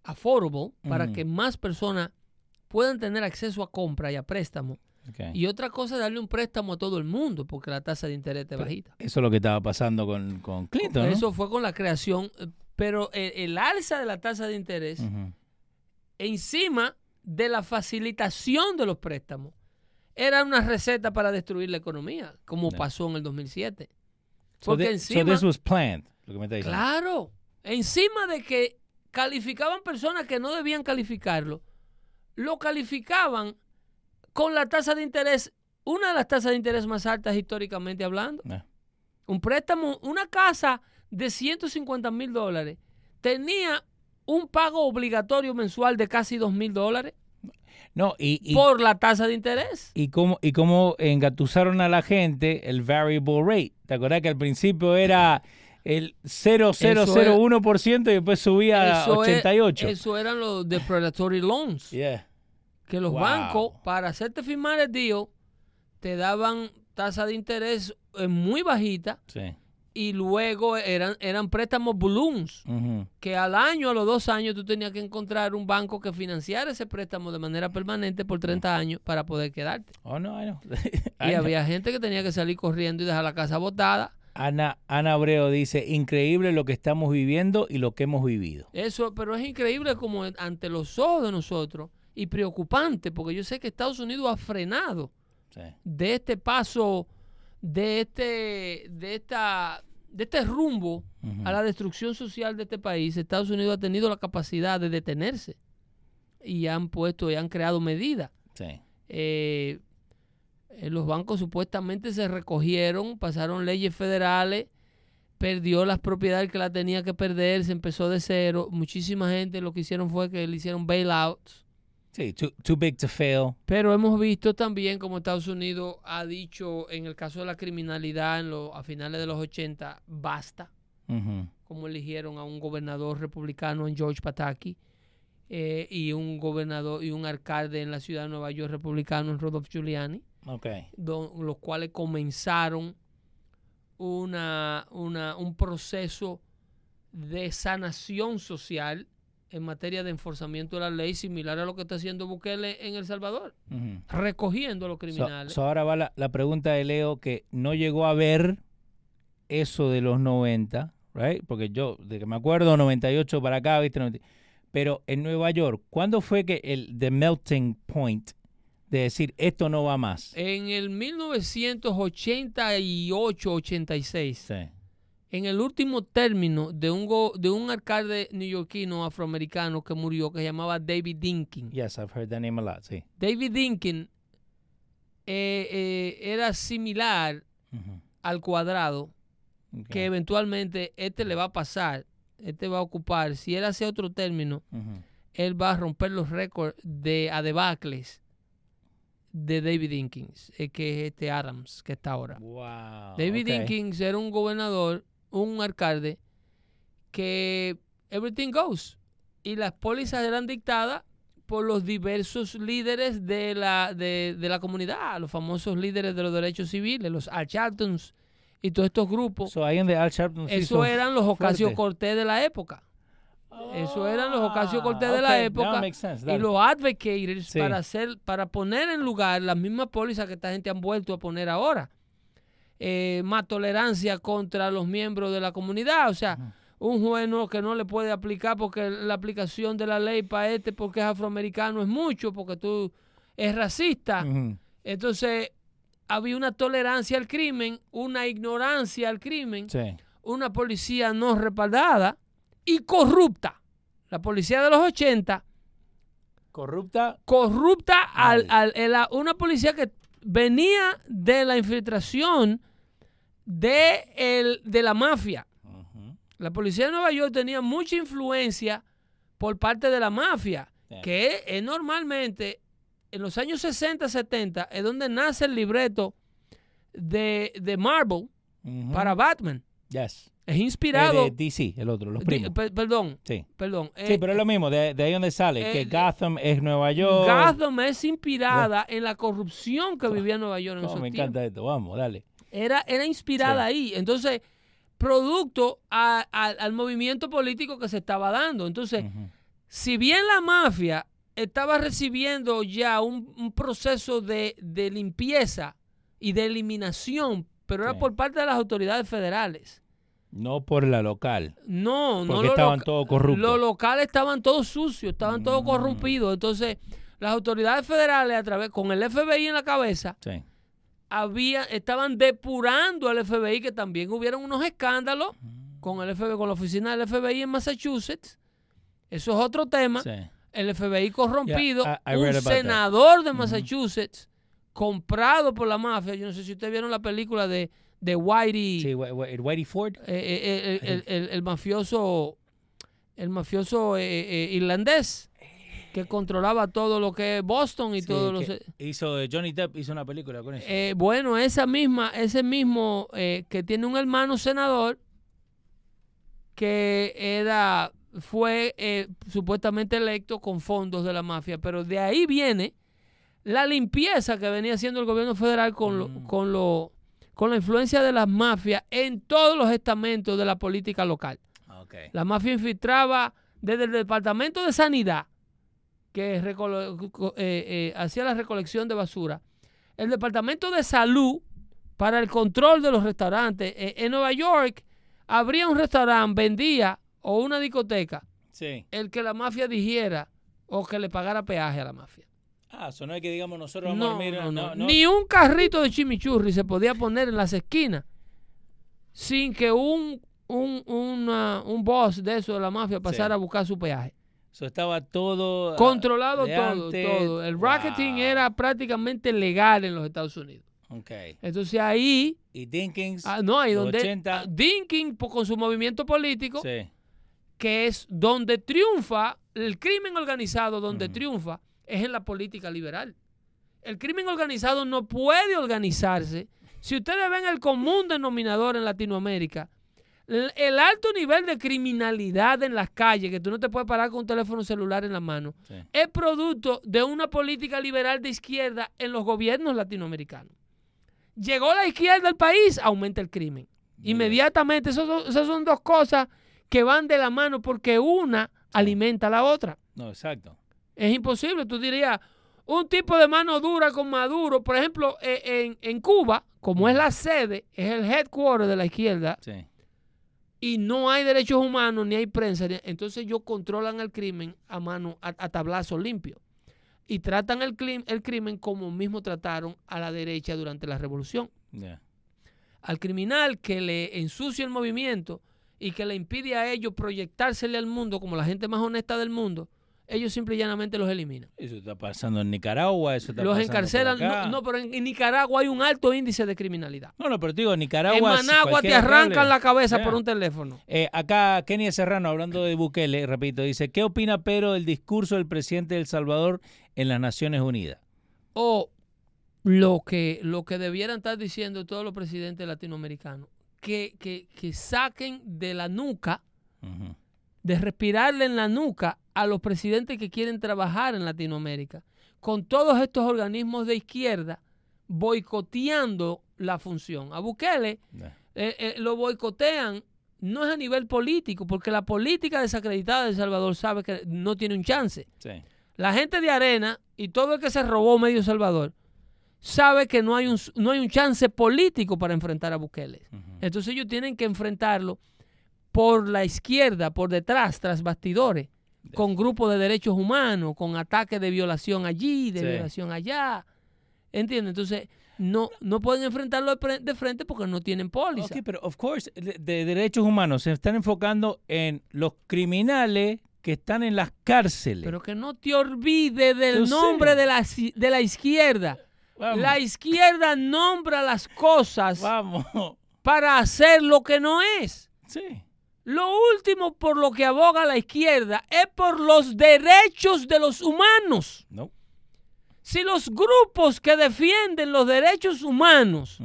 affordable para que más personas puedan tener acceso a compra y a préstamo. Y otra cosa es darle un préstamo a todo el mundo porque la tasa de interés es bajita. Eso es lo que estaba pasando con, con Clinton, ¿no? Eso fue con la creación, eh, pero el, el alza de la tasa de interés encima de la facilitación de los préstamos era una receta para destruir la economía, como pasó en el 2007. So Porque encima, so this was planned, lo que me está diciendo. claro, encima de que calificaban personas que no debían calificarlo, lo calificaban con la tasa de interés, una de las tasas de interés más altas históricamente hablando. Un préstamo, una casa de 150 mil dólares tenía un pago obligatorio mensual de casi 2 mil dólares No, y, y, por la tasa de interés. y cómo, y cómo engatusaron a la gente el variable rate. ¿Te acuerdas que al principio era el 0,001% y después subía a Eso es- 88? eso eran los depredatory loans. Yeah. Que los Wow. bancos, para hacerte firmar el deal, te daban tasa de interés eh, muy bajita Sí. Y luego eran, eran préstamos balloons. Que al año, a los dos años, tú tenías que encontrar un banco que financiara ese préstamo de manera permanente por 30 años para poder quedarte. Oh, no, I know. Y I know. había gente que tenía que salir corriendo y dejar la casa botada. Ana, Ana Abreu dice, increíble lo que estamos viviendo y lo que hemos vivido. Eso, pero es increíble como ante los ojos de nosotros y preocupante, porque yo sé que Estados Unidos ha frenado Sí. de este paso, de este, de esta, de este rumbo a la destrucción social de este país. Estados Unidos ha tenido la capacidad de detenerse y han puesto y han creado medidas. Sí. eh, eh, los bancos supuestamente se recogieron, pasaron leyes federales, perdió las propiedades que la tenía que perder, se empezó de cero. Muchísima gente lo que hicieron fue que le hicieron bailouts. Sí, too, too big to fail. Pero hemos visto también como Estados Unidos ha dicho en el caso de la criminalidad en lo- a finales de los 80, basta, como eligieron a un gobernador republicano en George Pataki eh, y un gobernador y un alcalde en la ciudad de Nueva York republicano en Rodolph Giuliani. Ok. do- los cuales comenzaron una, una- un proceso de sanación social en materia de enforzamiento de la ley, similar a lo que está haciendo Bukele en El Salvador, Ujú. recogiendo a los So- criminales. so ahora va la, la pregunta de Leo que no llegó a ver eso de los 90, right? Porque yo, de que me acuerdo, 98 para acá, ¿viste? 90. Pero en Nueva York, ¿cuándo fue que el the melting point de decir esto no va más? en el 1988-86, Sí. En el último término de un, go- de un alcalde neoyorquino afroamericano que murió, que se llamaba David Dinkin. Yes, I've heard that name a lot, sí. David Dinkin eh, eh, era similar al cuadrado que eventualmente este le va a pasar, este va a ocupar, si él hace otro término, él va a romper los récords de adebacles de David Dinkins, eh, que es este Adams que está ahora. Wow. David ok. Dinkins era un gobernador, un alcalde, que everything goes. Y las pólizas eran dictadas por los diversos líderes de la, de, de la comunidad, los famosos líderes de los derechos civiles, los Al Sharptons y todos estos grupos. So ahí donde Al Sharpton Eso eran los Ocasio. Cortés de la época. Eso eran los Ocasio Cortés de Ah, la época. sense, Y los advocators Sí. para hacer, para poner en lugar las mismas pólizas que esta gente han vuelto a poner ahora. Eh, más tolerancia contra los miembros de la comunidad. O sea, un juez no- que no le puede aplicar porque la aplicación de la ley para este porque es afroamericano es mucho, porque tú es racista. Entonces, había una tolerancia al crimen, una ignorancia al crimen Sí. una policía no respaldada y corrupta. La policía de los 80, Corrupta. corrupta al, una policía que venía de la infiltración de, el, de la mafia. La policía de Nueva York tenía mucha influencia por parte de la mafia, que es normalmente en los años 60, 70, es donde nace el libreto de, de Marvel para Batman. Yes. Es Eh, inspirado. de DC, el otro, los primos. per- perdón, Sí. perdón. Sí, eh, pero es lo mismo, de, de ahí donde sale, eh, que eh, Gotham es Nueva York. Gotham es inspirada en la corrupción que vivía Nueva York en esos me tiempos. encanta esto, vamos, dale. Era, era inspirada Sí. ahí. Entonces, producto a- a- al movimiento político que se estaba dando. Entonces, si bien la mafia estaba recibiendo ya un, un proceso de, de limpieza y de eliminación, pero era por parte de las autoridades federales. No por la local. No, no Porque lo estaban todos corruptos. Los locales estaban todos sucios, estaban todos Mm. corrompidos. Entonces, las autoridades federales, a través, con el FBI en la cabeza, Sí. había, estaban depurando al FBI, que también hubieron unos escándalos Mm. con el FBI, con la oficina del FBI en Massachusetts. Eso es otro tema. Sí. el FBI corrompido, Yeah, I- I un that. senador de Massachusetts comprado por la mafia. Yo no sé si ustedes vieron la película de, de Whitey, Sí, Wh- Wh- Whitey Ford. eh, eh, eh, el, el- el mafioso, el mafioso eh, eh, irlandés que controlaba todo lo que es Boston y Sí, todo lo que hizo Johnny Depp hizo una película con eso. Eh, bueno, esa misma, ese mismo eh, que tiene un hermano senador que era, fue eh, supuestamente electo con fondos de la mafia, pero de ahí viene la limpieza que venía haciendo el gobierno federal con, lo- Mm. con, lo, con la influencia de las mafias en todos los estamentos de la política local. La mafia infiltraba desde el Departamento de Sanidad, que eh, eh, hacía la recolección de basura, el Departamento de Salud para el control de los restaurantes. Eh, en Nueva York habría un restaurante, vendía o una discoteca, Sí. el que la mafia dijera o que le pagara peaje a la mafia. Ah, eso no es que digamos nosotros vamos a dormir. no, no. no. Ni un carrito de chimichurri se podía poner en las esquinas sin que un, un, una- un boss de eso de la mafia pasara a buscar su peaje. Eso estaba todo. ah, Controlado todo, todo. El racketing Wow. era prácticamente legal en los Estados Unidos. Entonces ahí, Y Dinkins. ah, no, ahí donde 80. ah, Dinkin po- con su movimiento político, Sí. que es donde triunfa el crimen organizado, donde triunfa es en la política liberal. El crimen organizado no puede organizarse. Si ustedes ven el común denominador en Latinoamérica, el, alto nivel de criminalidad en las calles, que tú no te puedes parar con un teléfono celular en la mano, Sí. es producto de una política liberal de izquierda en los gobiernos latinoamericanos. Llegó la izquierda al país, aumenta el crimen. Inmediatamente, esos son- esas son dos cosas que van de la mano porque una alimenta a la otra. No, exacto. Es imposible. Tú dirías, un tipo de mano dura con Maduro, por ejemplo, eh, en, en Cuba, como es la sede, es el headquarter de la izquierda, Sí. y no hay derechos humanos, ni hay prensa, ni- entonces ellos controlan el crimen a mano, a, a tablazo limpio. Y tratan el, clim- el crimen como mismo trataron a la derecha durante la revolución. Yeah. Al criminal que le ensucia el movimiento y que le impide a ellos proyectársele al mundo como la gente más honesta del mundo, ellos simple y llanamente los eliminan. Eso está pasando en Nicaragua, eso está Los pasando por encarcelan. acá. No, no, pero en, Nicaragua hay un alto índice de criminalidad. No, no, pero te digo, en Nicaragua. en Managua te arrancan la cabeza Yeah. por un teléfono. Eh, acá Kenia Serrano, hablando de Bukele, repito, dice, ¿qué opina Pedro del discurso del presidente de El Salvador en las Naciones Unidas? O lo que, lo que debieran estar diciendo todos los presidentes latinoamericanos, que, que, que saquen de la nuca. De respirarle en la nuca a los presidentes que quieren trabajar en Latinoamérica, con todos estos organismos de izquierda boicoteando la función. A Bukele eh, eh, lo boicotean, no es a nivel político, porque la política desacreditada de El Salvador sabe que no tiene un chance. Sí. La gente de Arena y todo el que se robó medio Salvador sabe que no hay un, no hay un chance político para enfrentar a Bukele. Entonces ellos tienen que enfrentarlo por la izquierda, por detrás, tras bastidores, con grupos de derechos humanos, con ataques de violación allí, de Sí. violación allá. ¿Entiendes? Entonces no, no pueden enfrentarlo de frente porque no tienen póliza. Ok, pero of course, de, de derechos humanos se están enfocando en los criminales que están en las cárceles. Pero que no te olvides del Yo sé. nombre de la, de la izquierda. Vamos. La izquierda nombra las cosas Vamos. para hacer lo que no es. Sí. Lo último por lo que aboga la izquierda es por los derechos de los humanos. No. Si los grupos que defienden los derechos humanos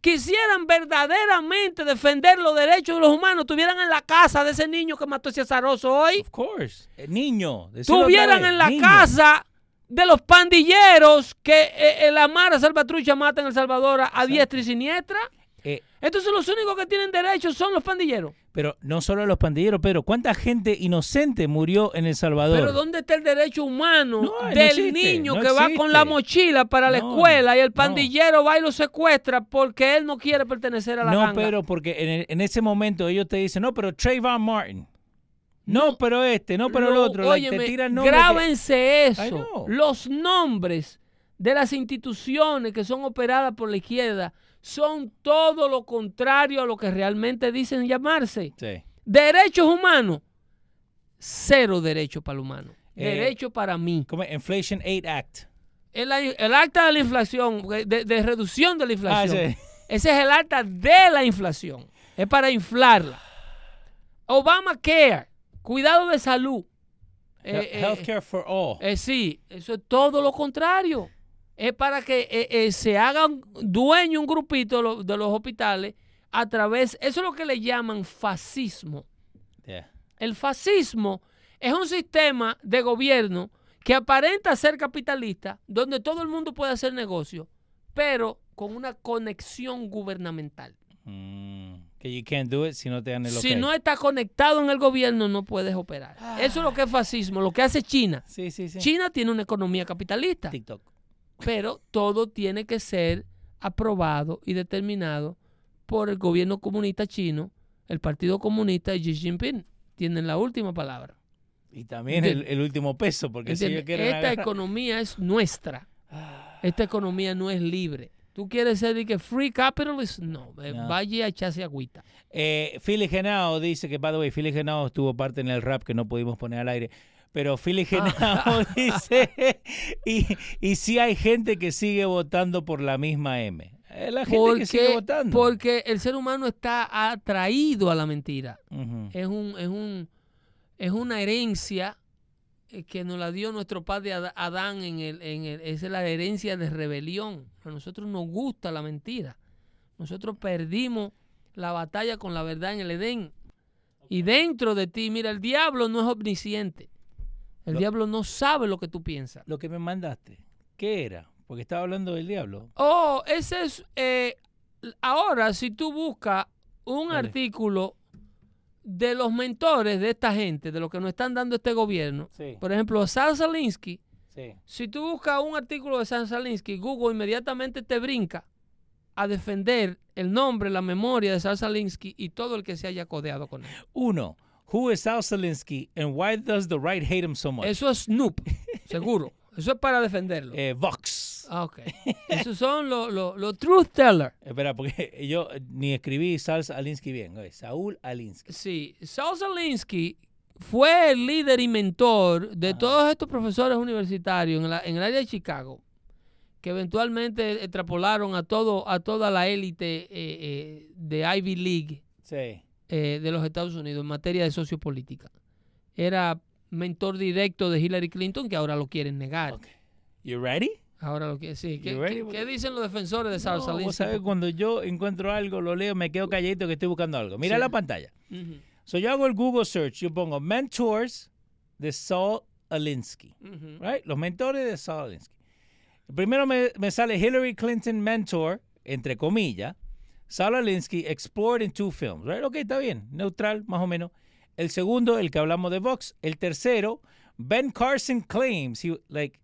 quisieran verdaderamente defender los derechos de los humanos, estuvieran en la casa de ese niño que mató ese azaroso hoy, Of course. Eh, niño. estuvieran en la niño. casa de los pandilleros que eh, eh, la Mara Salvatrucha mata en El Salvador a, a diestra y siniestra. Eh, Entonces los únicos que tienen derechos son los pandilleros. Pero no solo los pandilleros, Pedro. ¿Cuánta gente inocente murió en El Salvador? Pero ¿dónde está el derecho humano No, no del existe, niño no que va con la mochila para la escuela y el pandillero va y lo secuestra porque él no quiere pertenecer a la no, ganga? pero porque en, el- en ese momento ellos te dicen, no, pero Trayvon Martin. No, pero este, no, pero el otro. like, te tiran que- grábense eso. Los nombres de las instituciones que son operadas por la izquierda son todo lo contrario a lo que realmente dicen llamarse. Sí. Derechos humanos, cero derechos para el humano. Eh, derecho para mí. ¿Cómo es? Inflation Aid Act. El, el acta de la inflación, de, de reducción de la Ah, inflación. sí. Ese es el acta de la inflación. Es para inflarla. Obamacare, cuidado de salud. Eh, eh, Healthcare for all. eh, sí, eso es todo lo contrario. Es para que eh, eh, se hagan dueño un grupito de, lo- de los hospitales a través, eso es lo que le llaman fascismo. Yeah. El fascismo es un sistema de gobierno que aparenta ser capitalista, donde todo el mundo puede hacer negocio, pero con una conexión gubernamental. Mm, que you can't do it si no te dan el Si ok. no estás conectado en el gobierno, no puedes operar. Eso es lo que es fascismo, lo que hace China. Sí, sí, sí. China tiene una economía capitalista, TikTok. Pero todo tiene que ser aprobado y determinado por el gobierno comunista chino, el Partido Comunista y Xi Jinping. Tienen la última palabra. Y también el, último peso, porque si ellos quieren Esta agarrar- economía es nuestra. Esta economía no es libre. ¿Tú quieres ser de que free capitalist? No, No. vaya a echarse agüita. Eh, Philly Genao dice que, by the way, Philly Genao estuvo parte en el rap que no pudimos poner al aire. Pero Philly Genao dice, y, y sí hay gente que sigue votando por la misma M. Eh, La gente que sigue Porque, votando. porque el ser humano está atraído a la mentira. Es, un, es, un, es una herencia eh, que nos la dio nuestro padre Ad- Adán. En el, en el, esa es la herencia de rebelión. A nosotros nos gusta la mentira. Nosotros perdimos la batalla con la verdad en el Edén. Y dentro de ti, mira, el diablo no es omnisciente. El Lo- diablo no sabe lo que tú piensas. Lo que me mandaste, ¿qué era? Porque estaba hablando del diablo. Oh, ese es. eh, ahora, si tú buscas un Dale. artículo de los mentores de esta gente, de lo que nos están dando este gobierno, Sí, por ejemplo, Sal Salinsky, sí. si tú buscas un artículo de Sal Salinsky, Google inmediatamente te brinca a defender el nombre, la memoria de Sal Salinsky y todo el que se haya codeado con él. Uno, who is Sal Salinsky and why does the right hate him so much? Eso es Snoop, seguro. Eso es para defenderlo. Eh, Vox. Ah, ok. Esos son los los- los truth teller. Espera, porque yo ni escribí Sal Alinsky bien. oye, Saúl Alinsky. Sí, Saul Alinsky fue el líder y mentor de todos estos profesores universitarios en, la- en el área de Chicago, que eventualmente extrapolaron a todo a toda la élite eh, eh, de Ivy League Sí. Eh, de los Estados Unidos en materia de sociopolítica. Era mentor directo de Hillary Clinton, que ahora lo quieren negar. Ok. You ready? Ahora lo que sí. ¿Qué, dicen los defensores de Saul No, vos Alinsky? sabés, cuando yo encuentro algo, lo leo, me quedo calladito que estoy buscando algo. Mira Sí. la pantalla. Ujú, So yo hago el Google search, yo pongo mentors de Saul Alinsky. Right? Los mentores de Saul Alinsky. Primero me, me sale Hillary Clinton mentor, entre comillas. Saul Alinsky explored in two films. Right? Ok, está bien. Neutral, más o menos. El segundo, el que hablamos de Vox. El tercero, Ben Carson claims, he, like,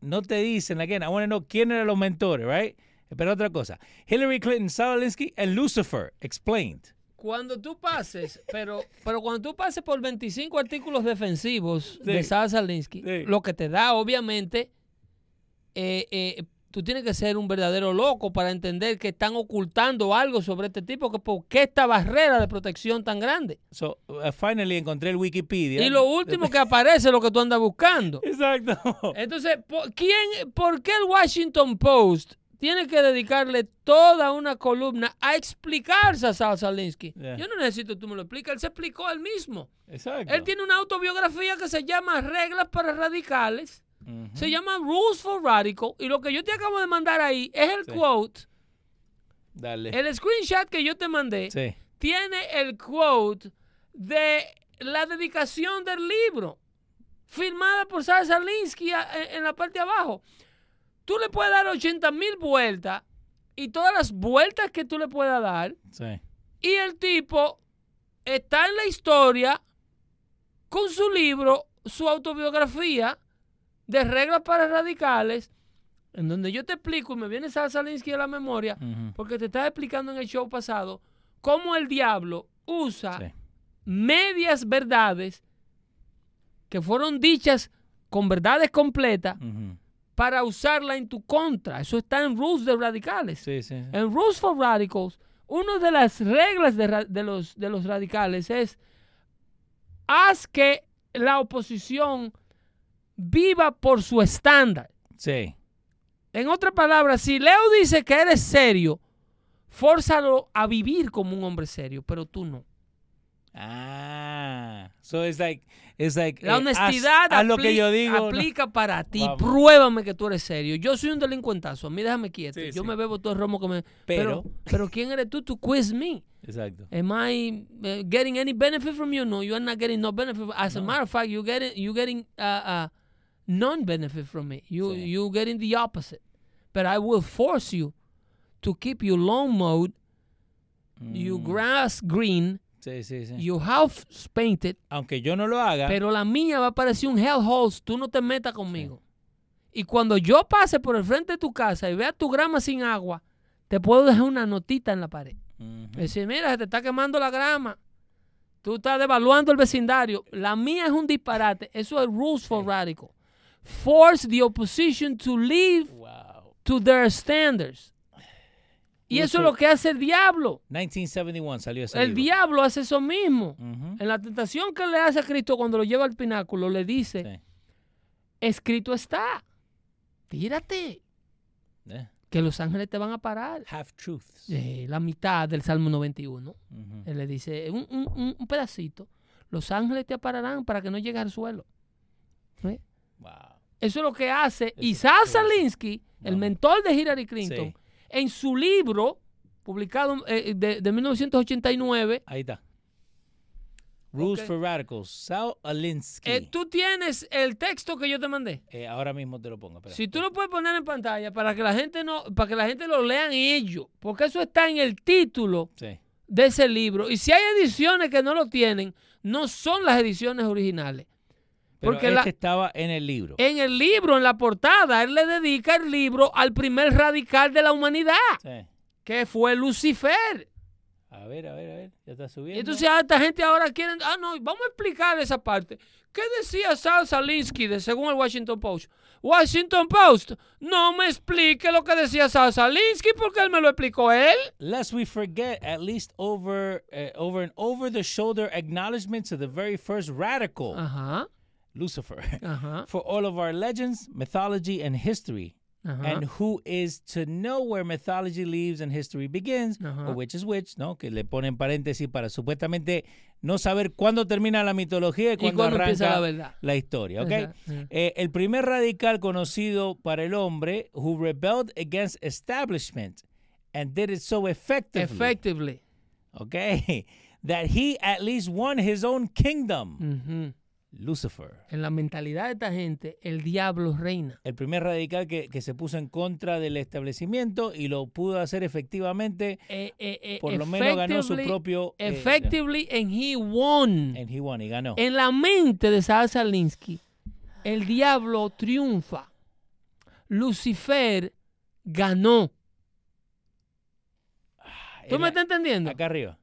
no te dicen, again, I want to know quién eran los mentores, right? Pero otra cosa. Hillary Clinton, Saul Alinsky, and Lucifer, explained. Cuando tú pases, pero, pero cuando tú pases por 25 artículos defensivos de Sí. Saul Alinsky, Sí. lo que te da, obviamente, eh, eh, tú tienes que ser un verdadero loco para entender que están ocultando algo sobre este tipo, que por qué esta barrera de protección tan grande. So, uh, finally encontré el Wikipedia. Y lo último que aparece es lo que tú andas buscando. Exacto. Entonces, ¿por, quién, ¿por qué el Washington Post tiene que dedicarle toda una columna a explicarse a Saul Alinsky? Yeah. Yo no necesito que tú me lo expliques, él se explicó él mismo. Exacto. Él tiene una autobiografía que se llama Reglas para Radicales, Se llama Rules for Radical, y lo que yo te acabo de mandar ahí es el Sí. quote, Dale. el screenshot que yo te mandé, Sí. tiene el quote de la dedicación del libro, firmada por Saul Alinsky a- en, en la parte de abajo. Tú le puedes dar 80 mil vueltas y todas las vueltas que tú le puedas dar, Sí. y el tipo está en la historia con su libro, su autobiografía de reglas para radicales, en donde yo te explico y me viene Saul Alinsky a la memoria, porque te estaba explicando en el show pasado cómo el diablo usa Sí. medias verdades que fueron dichas con verdades completas para usarla en tu contra. Eso está en Rules de Radicales. Sí, sí. En Rules for Radicals, una de las reglas de los, de los radicales es haz que la oposición viva por su estándar. Sí. En otras palabras, si Leo dice que eres serio, fórzalo a vivir como un hombre serio, pero tú no. Ah. So it's like, it's like La eh, haz- honestidad haz, lo que yo digo. ¿no? aplica para ti. Vamos. Pruébame que tú eres serio. Yo soy un delincuentazo. A mí déjame quieto. Sí, yo sí. me bebo todo el romo que me... Pero- Pero, pero ¿quién eres tú to quiz me? Exacto. Am I uh, getting any benefit from you? No, you are not getting no benefit. As a matter of fact, you getting you getting uh, uh, non-benefit from me. You Sí. you getting the opposite. But I will force you to keep your lawn mowed, your Mm. grass green, Sí, sí, sí. your house painted. Aunque yo no lo haga. Pero la mía va a parecer un hellhole. Tú no te metas conmigo. Y cuando yo pase por el frente de tu casa y vea tu grama sin agua, te puedo dejar una notita en la pared. Ujú. Decir, mira, se te está quemando la grama. Tú estás devaluando el vecindario. La mía es un disparate. Eso es rules for radical. Force the opposition to live Wow. to their standards. Y eso es lo que hace el diablo. 1971 salió ese El libro. diablo hace eso mismo. En la tentación que le hace a Cristo cuando lo lleva al pináculo, le dice, Sí. escrito está. Tírate, Eh, que los ángeles te van a parar. Half truths. Eh, la mitad del Salmo 91. Ujú. Él le dice, un, un- un- un pedacito. Los ángeles te pararán para que no llegues al suelo. ¿Eh? Wow. Eso es lo que hace Isaac. Salinsky, el mentor de Hillary Clinton, Sí. en su libro publicado eh, de, de 1989. Ahí está. Rules for Radicals. Sal Alinsky. eh, tú tienes el texto que yo te mandé. Eh, ahora mismo te lo pongo. espera. Si tú lo puedes poner en pantalla para que la gente no, para que la gente lo lean ellos, porque eso está en el título Sí. de ese libro. Y si hay ediciones que no lo tienen, no son las ediciones originales. Pero Porque este la- estaba en el libro. En el libro, en la portada, él le dedica el libro al primer radical de la humanidad, Sí. que fue Lucifer. A ver, a ver, a ver. Ya está subiendo. entonces ah, esta gente ahora quiere, ah, no, vamos a explicar esa parte. ¿Qué decía Sal Salinsky de, según el Washington Post? Washington Post, no me explique lo que decía Sal Salinsky porque él me lo explicó él. Lest we forget, at least over, uh, over an over-the-shoulder acknowledgement to the very first radical, Ajá, Lucifer, ajá, uh-huh. for all of our legends, mythology, and history. ajá. And who is to know where mythology leaves and history begins, uh-huh. Ajá. o which is which, ¿no? Que le ponen paréntesis para supuestamente no saber cuándo termina la mitología y cuándo, cuándo empieza arranca la la historia, ¿ok? Eh, el primer radical conocido para el hombre who rebelled against establishment and did it so effectively, Effectively. okay, that he at least won his own kingdom, Ujú. Lucifer. En la mentalidad de esta gente, el diablo reina. El primer radical que, que se puso en contra del establecimiento y lo pudo hacer efectivamente, Eh, eh, eh, por lo menos ganó su propio... Effectively, and he won. and he won, y ganó. En la mente de Sal Salinsky, el diablo triunfa. Lucifer ganó. ¿Tú En me estás entendiendo? Acá arriba.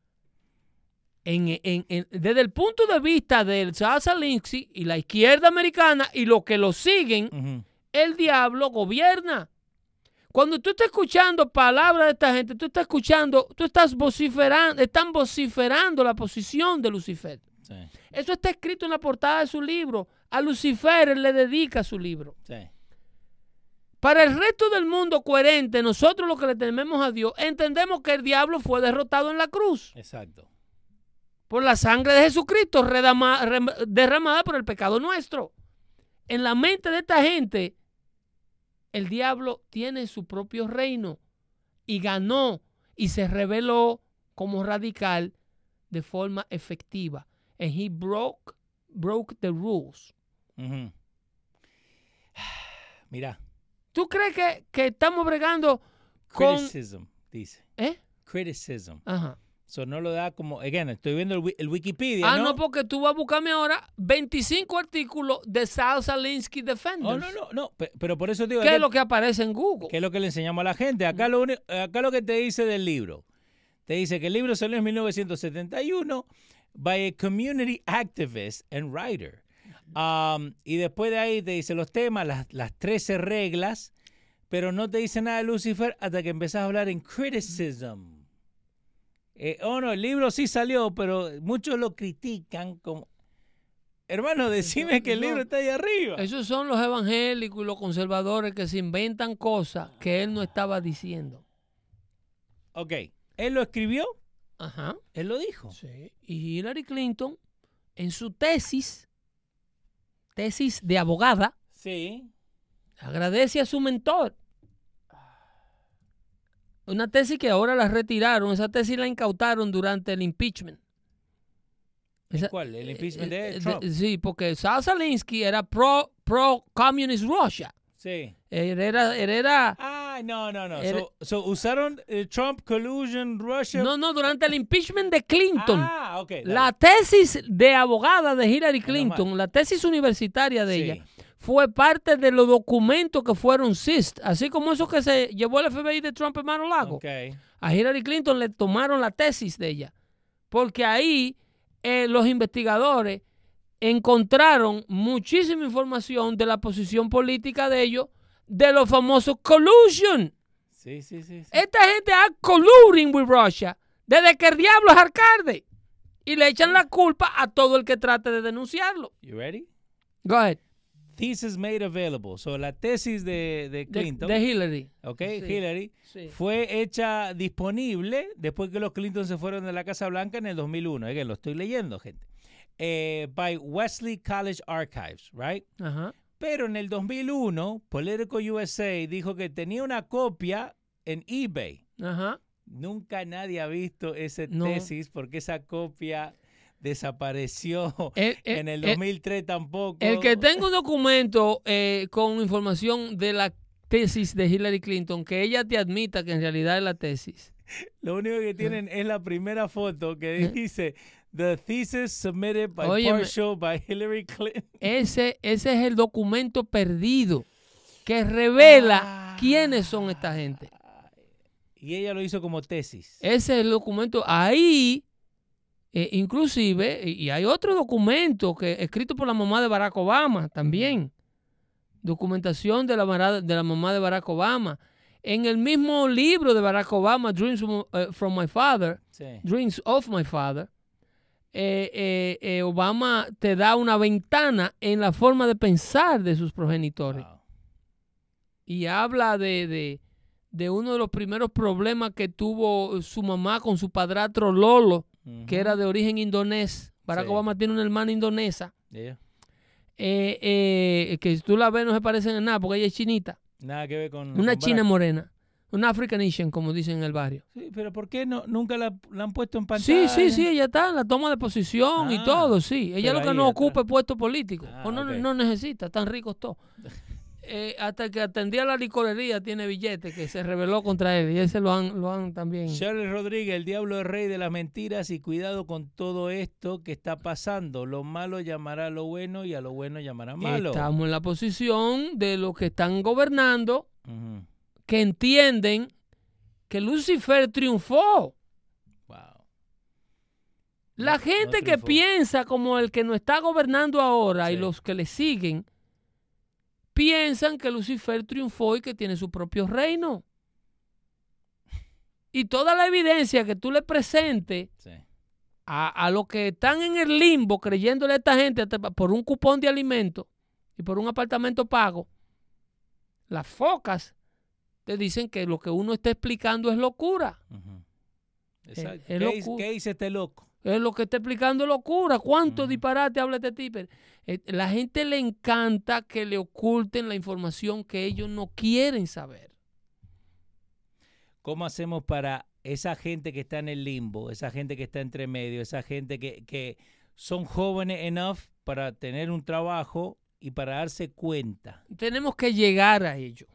En- en- en- desde el punto de vista del Sal Salinsky y la izquierda americana y los que lo siguen, el diablo gobierna. Cuando tú estás escuchando palabras de esta gente, tú estás escuchando, tú estás vociferando, están vociferando la posición de Lucifer. Sí, Eso está escrito en la portada de su libro. A Lucifer le dedica su libro. sí. Para el resto del mundo coherente, nosotros los que le tememos a Dios, entendemos que el diablo fue derrotado en la cruz Exacto. Por la sangre de Jesucristo derramada por el pecado nuestro. En la mente de esta gente, el diablo tiene su propio reino y ganó y se reveló como radical de forma efectiva. And he broke, broke the rules. Mira, ¿Tú crees que, que estamos bregando con... criticism, dice. ¿Eh? Criticism. Ajá. So no lo da como, again, estoy viendo el, el Wikipedia, Ah, ¿no? no, porque tú vas a buscarme ahora 25 artículos de Sal Salinsky Defenders. Oh, no, no, no, pe- pero por eso digo, ¿Qué es lo que aparece en Google? que es lo que le enseñamos a la gente. Acá lo, uni- acá lo que te dice del libro. Te dice que el libro salió en 1971 by a community activist and writer. Um, y después de ahí te dice los temas, las, las 13 reglas, pero no te dice nada de Lucifer hasta que empezás a hablar en criticism. Eh, oh, no, el libro sí salió, pero muchos lo critican como... Hermano, decime que el libro está ahí arriba. Esos son los evangélicos y los conservadores que se inventan cosas que él no estaba diciendo. Ok, él lo escribió, Ajá. él lo dijo. Sí. Y Hillary Clinton, en su tesis, tesis de abogada, Sí. agradece a su mentor. Una tesis que ahora la retiraron, esa tesis la incautaron durante el impeachment. Esa- ¿Cuál? ¿El impeachment eh, de eh, Trump? sí, porque Saul Alinsky era pro, pro communist Russia. Sí. Él era, él era- Ay, no, no, no. Era- So, so usaron eh, Trump collusion Russia. no, no, durante el impeachment de Clinton. Ah, ok. dale. La tesis de abogada de Hillary Clinton, la tesis universitaria de Sí. ella, fue parte de los documentos que fueron CIST, así como esos que se llevó el FBI de Trump en Mar Lago. Ok. A Hillary Clinton le tomaron la tesis de ella, porque ahí eh, los investigadores encontraron muchísima información de la posición política de ellos, de los famosos collusion. Sí, sí, sí. sí. Esta gente ha colluding with Russia desde que el diablo es alcalde. Y le echan la culpa a todo el que trate de denunciarlo. You ready? Go ahead. Thesis made available. So, la tesis de, Clinton, de Hillary. ok, Sí. Hillary, Sí. fue hecha disponible después que los Clinton se fueron de la Casa Blanca en el 2001. Es que lo estoy leyendo, gente. Eh, by Wesley College Archives, right? Ajá. Pero en el 2001, Politico USA dijo que tenía una copia en eBay. Ajá. Nunca nadie ha visto No. tesis porque esa copia desapareció. El, el- en el el- 2003 tampoco. el que tenga un documento eh, con información de la tesis de Hillary Clinton, que ella te admita que en realidad es la tesis. Lo único que tienen es la primera foto que dice The thesis submitted by Óyeme. partial by Hillary Clinton. Ese, ese es el documento perdido que revela Ah. quiénes son esta gente. Y ella lo hizo como tesis. Ese es el documento. Ahí, eh, inclusive, y hay otro documento que escrito por la mamá de Barack Obama también. Documentación de la, de la mamá de Barack Obama. En el mismo libro de Barack Obama, Dreams from, eh, from My Father, Sí. Dreams of My Father, eh, eh, eh, Obama te da una ventana en la forma de pensar de sus progenitores Wow. y habla de, de- de uno de los primeros problemas que tuvo su mamá con su padrastro Lolo, que era de origen indonés. Barack Sí. Obama tiene una hermana indonesa, Yeah. eh, eh, que si tú la ves no se parecen en nada porque ella es chinita, Nada que ver con. una con china Barack. morena, una African Asian, como dicen en el barrio. Sí, pero ¿por qué no, nunca la, la han puesto en Sí, pantalla? sí, sí, ella está en la toma de posición y Ah, todo, sí. Ella lo que no ocupa es puesto político. Ah, o no, no necesita, están ricos todos. Eh, hasta que atendía la licorería tiene billete que se rebeló contra él y ese lo han, lo han también. Charles Rodríguez, el diablo es rey de las mentiras y cuidado con todo esto que está pasando. Lo malo llamará a lo bueno y a lo bueno llamará malo. Estamos en la posición de los que están gobernando que entienden que Lucifer triunfó. La no gente que piensa como el que nos está gobernando ahora y los que le siguen, piensan que Lucifer triunfó y que tiene su propio reino. Y toda la evidencia que tú le presentes Sí. a, a los que están en el limbo creyéndole a esta gente por un cupón de alimento y por un apartamento pago, las focas te dicen que lo que uno está explicando es locura. Exacto. es ¿Qué, dice- locu- qué dice este loco? Es lo que está explicando locura. ¿Cuánto disparate habla este tipo? Eh, La gente le encanta que le oculten la información que ellos no quieren saber. ¿Cómo hacemos para esa gente que está en el limbo, esa gente que está entre medio, esa gente que, que son jóvenes enough para tener un trabajo y para darse cuenta? Tenemos que llegar a ello.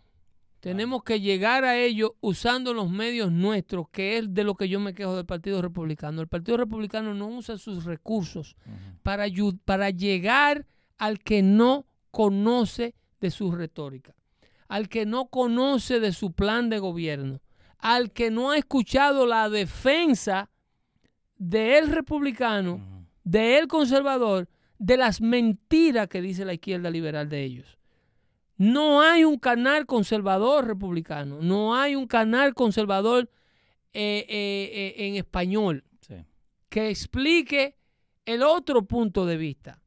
Tenemos que llegar a ello usando los medios nuestros, que es de lo que yo me quejo del Partido Republicano. El Partido Republicano no usa sus recursos para, para llegar al que no conoce de su retórica, al que no conoce de su plan de gobierno, al que no ha escuchado la defensa del republicano, Ujú. del conservador, de las mentiras que dice la izquierda liberal de ellos. No hay un canal conservador republicano, no hay un canal conservador eh, eh, eh, en español Sí. que explique el otro punto de vista.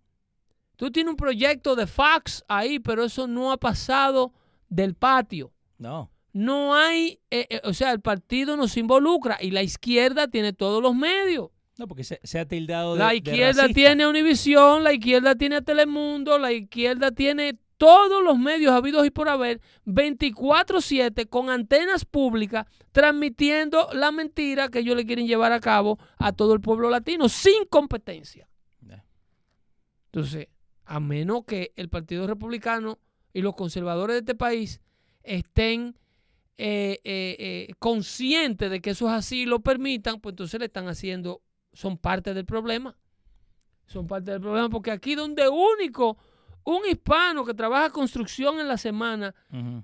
Tú tienes un proyecto de fax ahí, pero eso no ha pasado del patio. No. No hay, o sea, el partido no se involucra y la izquierda tiene todos los medios. No, porque se, se ha tildado de La izquierda tiene Univisión, la izquierda tiene a Telemundo, la izquierda tiene todos los medios habidos y por haber, 24/7 con antenas públicas transmitiendo la mentira que ellos le quieren llevar a cabo a todo el pueblo latino sin competencia. Entonces, a menos que el Partido Republicano y los conservadores de este país estén eh, eh, eh, conscientes de que eso es así y lo permitan, pues entonces le están haciendo, son parte del problema. Son parte del problema, porque aquí donde único un hispano que trabaja construcción en la semana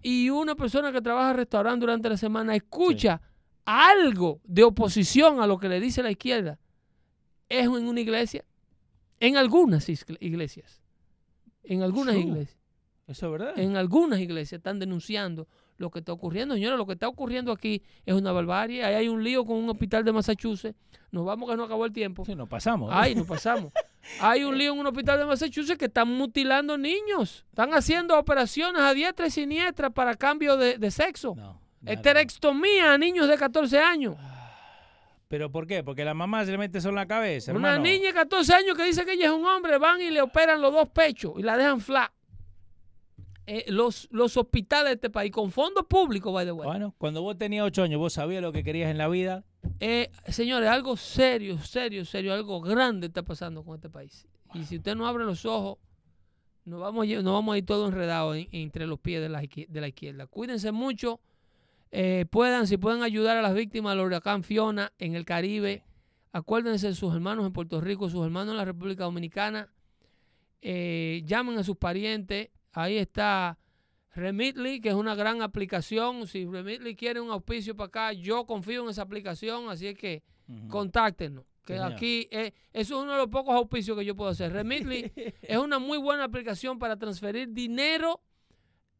y una persona que trabaja restaurante durante la semana escucha algo de oposición a lo que le dice la izquierda, es en una iglesia, en algunas iglesias, en algunas iglesias, Eso es verdad. en algunas iglesias están denunciando lo que está ocurriendo. Señores, lo que está ocurriendo aquí es una barbarie. Ahí hay un lío con un hospital de Massachusetts. Nos vamos que no acabó el tiempo. Sí, nos pasamos. ¿eh? Ay, nos pasamos. Hay un lío en un hospital de Massachusetts que están mutilando niños. Están haciendo operaciones a diestra y siniestra para cambio de, de sexo. No. Esterectomía a niños de 14 años. ¿Pero por qué? Porque la mamá se le mete eso en la cabeza, Una hermano. niña de 14 años que dice que ella es un hombre, van y le operan los dos pechos y la dejan flat. Eh, los, los hospitales de este país, con fondos públicos, by the way. Bueno, cuando vos tenías ocho años, vos sabías lo que querías en la vida. Eh, señores, algo serio, serio, serio, algo grande está pasando con este país. Y si usted no abre los ojos, nos vamos vamos a ir todos enredados en- entre los pies de la, de la izquierda. Cuídense mucho. eh, puedan, si pueden ayudar a las víctimas del huracán Fiona en el Caribe, acuérdense de sus hermanos en Puerto Rico, sus hermanos en la República Dominicana. Eh, llamen a sus parientes. Ahí está Remitly, que es una gran aplicación. Si Remitly quiere un auspicio para acá, yo confío en esa aplicación, así es que Ujú. contáctenos. Que aquí, eh, eso es uno de los pocos auspicios que yo puedo hacer. Remitly es una muy buena aplicación para transferir dinero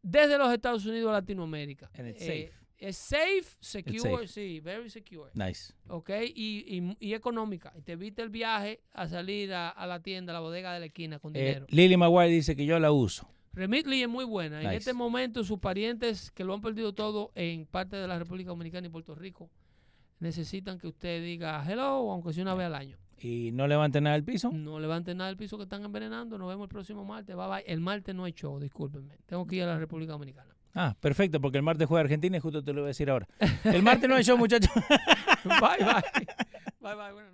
desde los Estados Unidos a Latinoamérica. And it's Eh, safe. Es safe, secure, safe. sí, very secure. Nice. ¿ok? Y, y- y económica. Y te evita el viaje a salir a, a la tienda, a la bodega de la esquina con Eh, dinero. Lily Maguire dice que yo la uso. Remitly es muy buena. En Nice. este momento, sus parientes que lo han perdido todo en parte de la República Dominicana y Puerto Rico necesitan que usted diga hello, aunque sea una vez al año. Y no levanten nada del piso. No levanten nada del piso que están envenenando. Nos vemos el próximo martes. Bye bye. El martes no hay show, discúlpenme. Tengo que ir a la República Dominicana. Ah, perfecto, porque el martes juega Argentina y justo te lo voy a decir ahora. El martes no hay show, muchachos. bye bye. Bye bye. Noches.